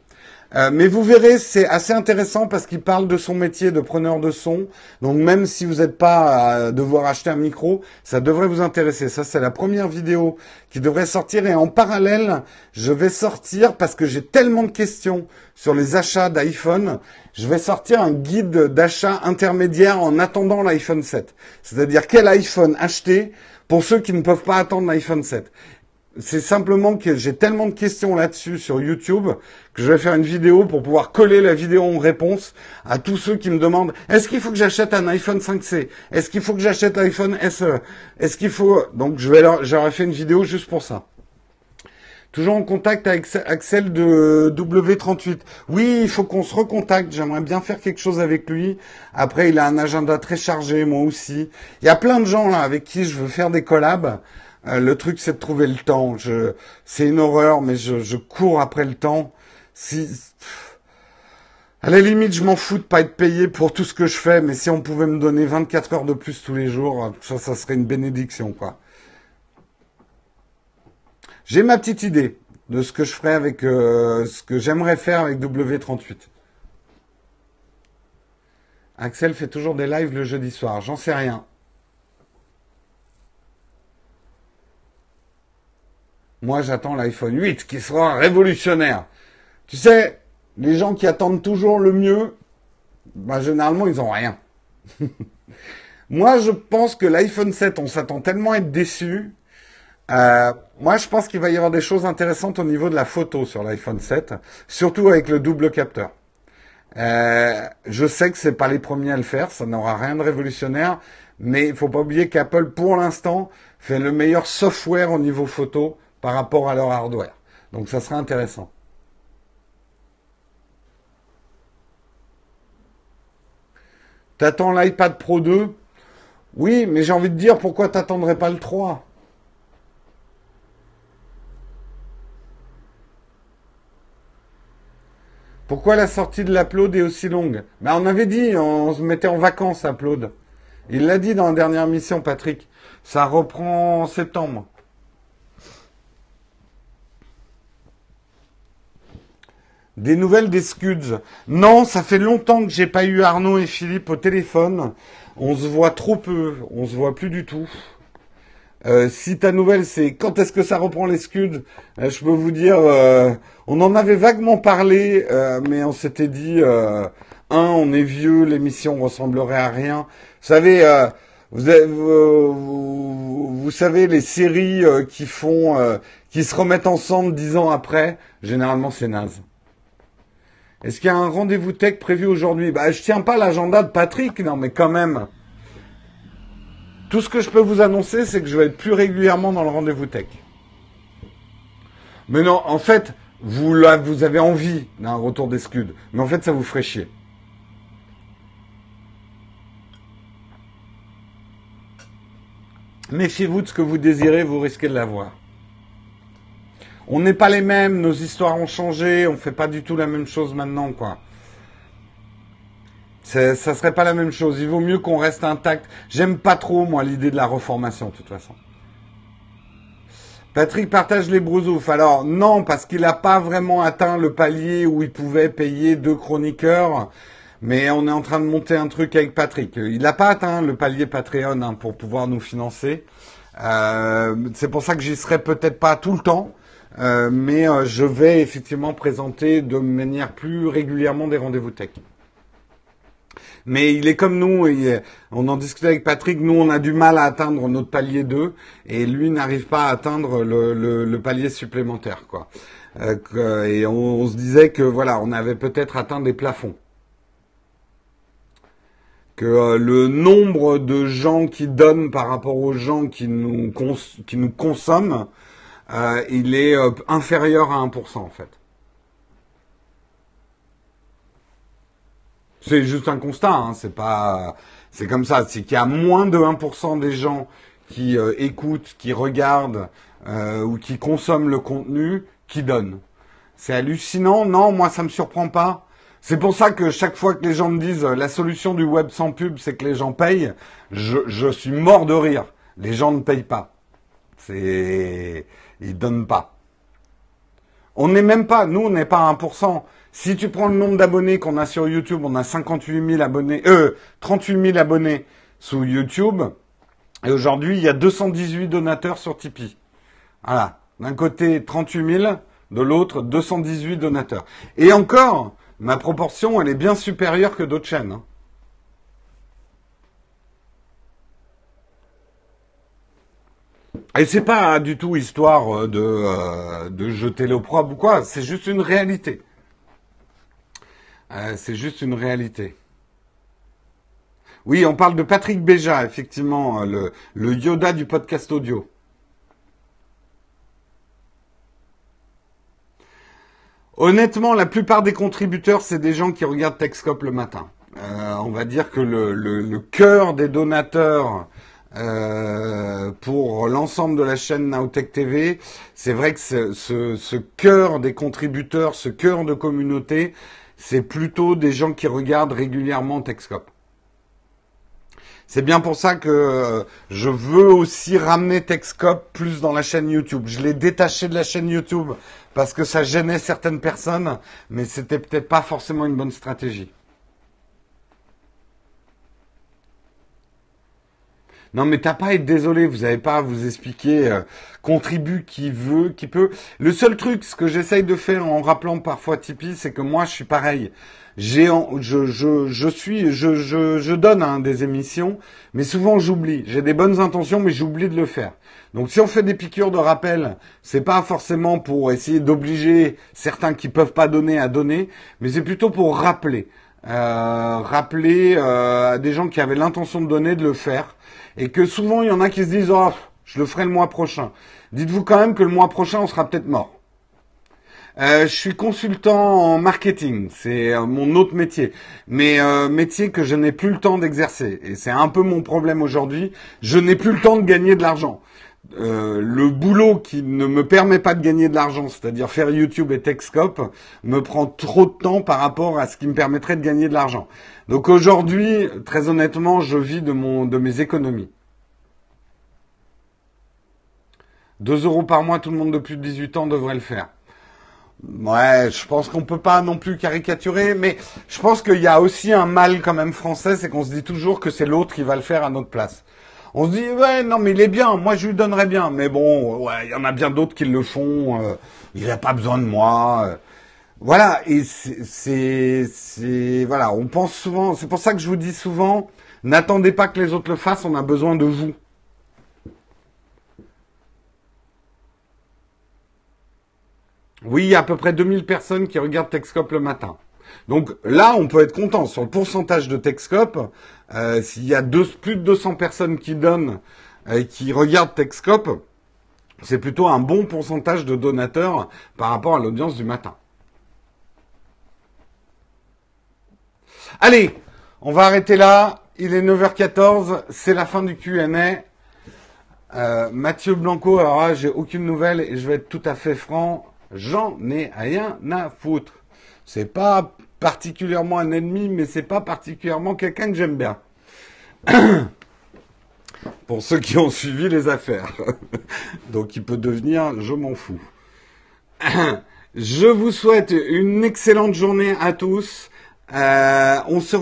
Euh, mais vous verrez, c'est assez intéressant parce qu'il parle de son métier de preneur de son. Donc même si vous n'êtes pas à devoir acheter un micro, ça devrait vous intéresser. Ça, c'est la première vidéo qui devrait sortir. Et en parallèle, je vais sortir, parce que j'ai tellement de questions sur les achats d'iPhone, je vais sortir un guide d'achat intermédiaire en attendant l'iPhone 7. C'est-à-dire quel iPhone acheter pour ceux qui ne peuvent pas attendre l'iPhone 7 c'est simplement que j'ai tellement de questions là-dessus sur YouTube que je vais faire une vidéo pour pouvoir coller la vidéo en réponse à tous ceux qui me demandent est-ce qu'il faut que j'achète un iPhone 5C Est-ce qu'il faut que j'achète l'iPhone SE Est-ce qu'il faut donc je vais j'aurais fait une vidéo juste pour ça. Toujours en contact avec Axel de W38. Oui, il faut qu'on se recontacte. J'aimerais bien faire quelque chose avec lui. Après, il a un agenda très chargé, moi aussi. Il y a plein de gens là avec qui je veux faire des collabs. Euh, le truc, c'est de trouver le temps. C'est une horreur, mais je, cours après le temps. Si, à la limite, je m'en fous de pas être payé pour tout ce que je fais, mais si on pouvait me donner 24 heures de plus tous les jours, ça, ça serait une bénédiction, quoi. J'ai ma petite idée de ce que je ferais avec, euh, ce que j'aimerais faire avec W38. Axel fait toujours des lives le jeudi soir. J'en sais rien. Moi, j'attends l'iPhone 8 qui sera révolutionnaire. Tu sais, les gens qui attendent toujours le mieux, ben, généralement, ils n'ont rien. moi, je pense que l'iPhone 7, on s'attend tellement à être déçu. Euh, moi, je pense qu'il va y avoir des choses intéressantes au niveau de la photo sur l'iPhone 7, surtout avec le double capteur. Euh, je sais que c'est pas les premiers à le faire, ça n'aura rien de révolutionnaire, mais il faut pas oublier qu'Apple, pour l'instant, fait le meilleur software au niveau photo par rapport à leur hardware. Donc ça sera intéressant. T'attends l'iPad Pro 2 Oui, mais j'ai envie de dire pourquoi t'attendrais pas le 3 Pourquoi la sortie de l'Upload est aussi longue? Ben, On avait dit, on se mettait en vacances Upload. Il l'a dit dans la dernière mission, Patrick. Ça reprend en septembre. Des nouvelles des Scuds. Non, ça fait longtemps que j'ai pas eu Arnaud et Philippe au téléphone. On se voit trop peu, on se voit plus du tout. Euh, si ta nouvelle c'est quand est-ce que ça reprend les Scuds, euh, je peux vous dire, euh, on en avait vaguement parlé, mais on s'était dit, un, on est vieux, l'émission ressemblerait à rien. Vous savez, savez les séries qui font, qui se remettent ensemble dix ans après, généralement c'est naze. Est-ce qu'il y a un rendez-vous tech prévu aujourd'hui? Bah, je tiens pas l'agenda de Patrick, non, mais quand même. Tout ce que je peux vous annoncer, c'est que je vais être plus régulièrement dans le rendez-vous tech. Mais non, en fait, vous, avez envie d'un retour des mais en fait, ça vous ferait chier. Méfiez-vous de ce que vous désirez, vous risquez de l'avoir on n'est pas les mêmes, nos histoires ont changé, on fait pas du tout la même chose maintenant, quoi. Ça serait pas la même chose. Il vaut mieux qu'on reste intact. J'aime pas trop, moi, l'idée de la reformation, de toute façon. Patrick partage les brousoufs. Alors, non, parce qu'il n'a pas vraiment atteint le palier où il pouvait payer deux chroniqueurs. Mais on est en train de monter un truc avec Patrick. Il n'a pas atteint le palier Patreon hein, pour pouvoir nous financer. Euh, c'est pour ça que j'y serai peut-être pas tout le temps. Euh, mais euh, je vais effectivement présenter de manière plus régulièrement des rendez-vous tech. Mais il est comme nous, on en discutait avec Patrick, nous on a du mal à atteindre notre palier 2 et lui n'arrive pas à atteindre le, palier supplémentaire. quoi. Euh, et on, se disait que voilà, on avait peut-être atteint des plafonds. Que euh, le nombre de gens qui donnent par rapport aux gens qui nous consomment, euh, il est inférieur à 1% en fait. C'est juste un constat, hein, c'est pas, c'est comme ça. C'est qu'il y a moins de 1% des gens qui euh, écoutent, qui regardent euh, ou qui consomment le contenu qui donnent. C'est hallucinant. Non, moi ça me surprend pas. C'est pour ça que chaque fois que les gens me disent euh, la solution du web sans pub, c'est que les gens payent, je, je suis mort de rire. Les gens ne payent pas. C'est, ils donnent pas. On n'est même pas, nous on n'est pas à 1%. Si tu prends le nombre d'abonnés qu'on a sur YouTube, on a 58 000 abonnés, euh, 38 000 abonnés sous YouTube. Et aujourd'hui, il y a 218 donateurs sur Tipeee. Voilà. D'un côté, 38 000, de l'autre, 218 donateurs. Et encore, ma proportion, elle est bien supérieure que d'autres chaînes. Hein. Et c'est pas du tout histoire de, euh, de jeter l'opprobre ou quoi, c'est juste une réalité. Euh, c'est juste une réalité. Oui, on parle de Patrick Béja, effectivement, euh, le, le Yoda du podcast audio. Honnêtement, la plupart des contributeurs, c'est des gens qui regardent Techscope le matin. Euh, on va dire que le, le, cœur des donateurs pour l'ensemble de la chaîne Nowtech TV, c'est vrai que ce, ce, ce cœur des contributeurs, ce cœur de communauté, c'est plutôt des gens qui regardent régulièrement Techscope. C'est bien pour ça que euh, je veux aussi ramener Techscope plus dans la chaîne YouTube. Je l'ai détaché de la chaîne YouTube parce que ça gênait certaines personnes, mais c'était peut-être pas forcément une bonne stratégie. Non, mais t'as pas à être désolé, vous n'avez pas à vous expliquer. Euh, contribue qui veut, qui peut. Le seul truc, ce que j'essaye de faire en rappelant parfois Tipeee, c'est que moi, je suis pareil. Je, je, je suis, je, je, je donne hein, des émissions, mais souvent j'oublie. J'ai des bonnes intentions, mais j'oublie de le faire. Donc, si on fait des piqûres de rappel, c'est pas forcément pour essayer d'obliger certains qui peuvent pas donner à donner, mais c'est plutôt pour rappeler. Euh, rappeler euh, à des gens qui avaient l'intention de donner de le faire et que souvent il y en a qui se disent oh je le ferai le mois prochain. Dites-vous quand même que le mois prochain on sera peut-être mort. Euh, je suis consultant en marketing, c'est mon autre métier, mais métier que je n'ai plus le temps d'exercer. Et c'est un peu mon problème aujourd'hui. Je n'ai plus le temps de gagner de l'argent. Le boulot qui ne me permet pas de gagner de l'argent, c'est-à-dire faire YouTube et Techscope, me prend trop de temps par rapport à ce qui me permettrait de gagner de l'argent. Donc aujourd'hui, très honnêtement, je vis de, mes économies. 2 euros par mois, tout le monde de plus de 18 ans devrait le faire. Ouais, je pense qu'on peut pas non plus caricaturer, mais je pense qu'il y a aussi un mal quand même français, c'est qu'on se dit toujours que c'est l'autre qui va le faire à notre place. On se dit ouais non mais il est bien, moi je lui donnerais bien, mais bon ouais il y en a bien d'autres qui le font, euh, il n'a pas besoin de moi. Euh. Voilà, et c'est, c'est, voilà, on pense souvent, c'est pour ça que je vous dis souvent, n'attendez pas que les autres le fassent, on a besoin de vous. Oui, il y a à peu près 2000 personnes qui regardent Techscope le matin. Donc là, on peut être content. Sur le pourcentage de Techscope, euh, s'il y a plus de 200 personnes qui donnent et euh, qui regardent Techscope, c'est plutôt un bon pourcentage de donateurs par rapport à l'audience du matin. Allez, on va arrêter là. Il est 9h14, c'est la fin du Q&A. Euh, Mathieu Blanco, alors là, j'ai aucune nouvelle et je vais être tout à fait franc, j'en ai rien à foutre. C'est pas particulièrement un ennemi, mais c'est pas particulièrement quelqu'un que j'aime bien. Pour ceux qui ont suivi les affaires. Donc il peut devenir je m'en fous. Je vous souhaite une excellente journée à tous. Euh, on se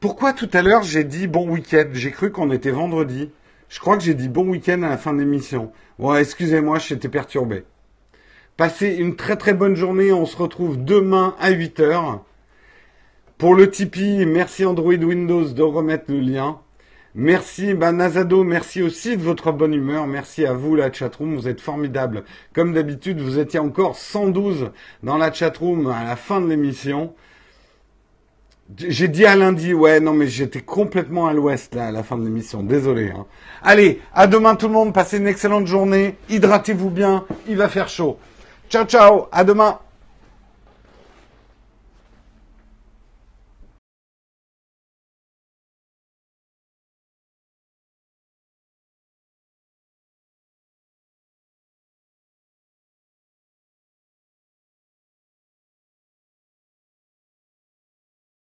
Pourquoi tout à l'heure j'ai dit bon week-end? J'ai cru qu'on était vendredi. Je crois que j'ai dit bon week-end à la fin de l'émission. Bon, excusez-moi, j'étais perturbé. Passez une très très bonne journée. On se retrouve demain à 8h. Pour le Tipeee, merci Android Windows de remettre le lien. Merci, bah, Nazado, merci aussi de votre bonne humeur. Merci à vous, la chatroom. Vous êtes formidable. Comme d'habitude, vous étiez encore 112 dans la chatroom à la fin de l'émission. J'ai dit à lundi, ouais, non, mais j'étais complètement à l'ouest, là, à la fin de l'émission. Désolé. Hein. Allez, à demain tout le monde. Passez une excellente journée. Hydratez-vous bien. Il va faire chaud. Ciao, ciao. À demain.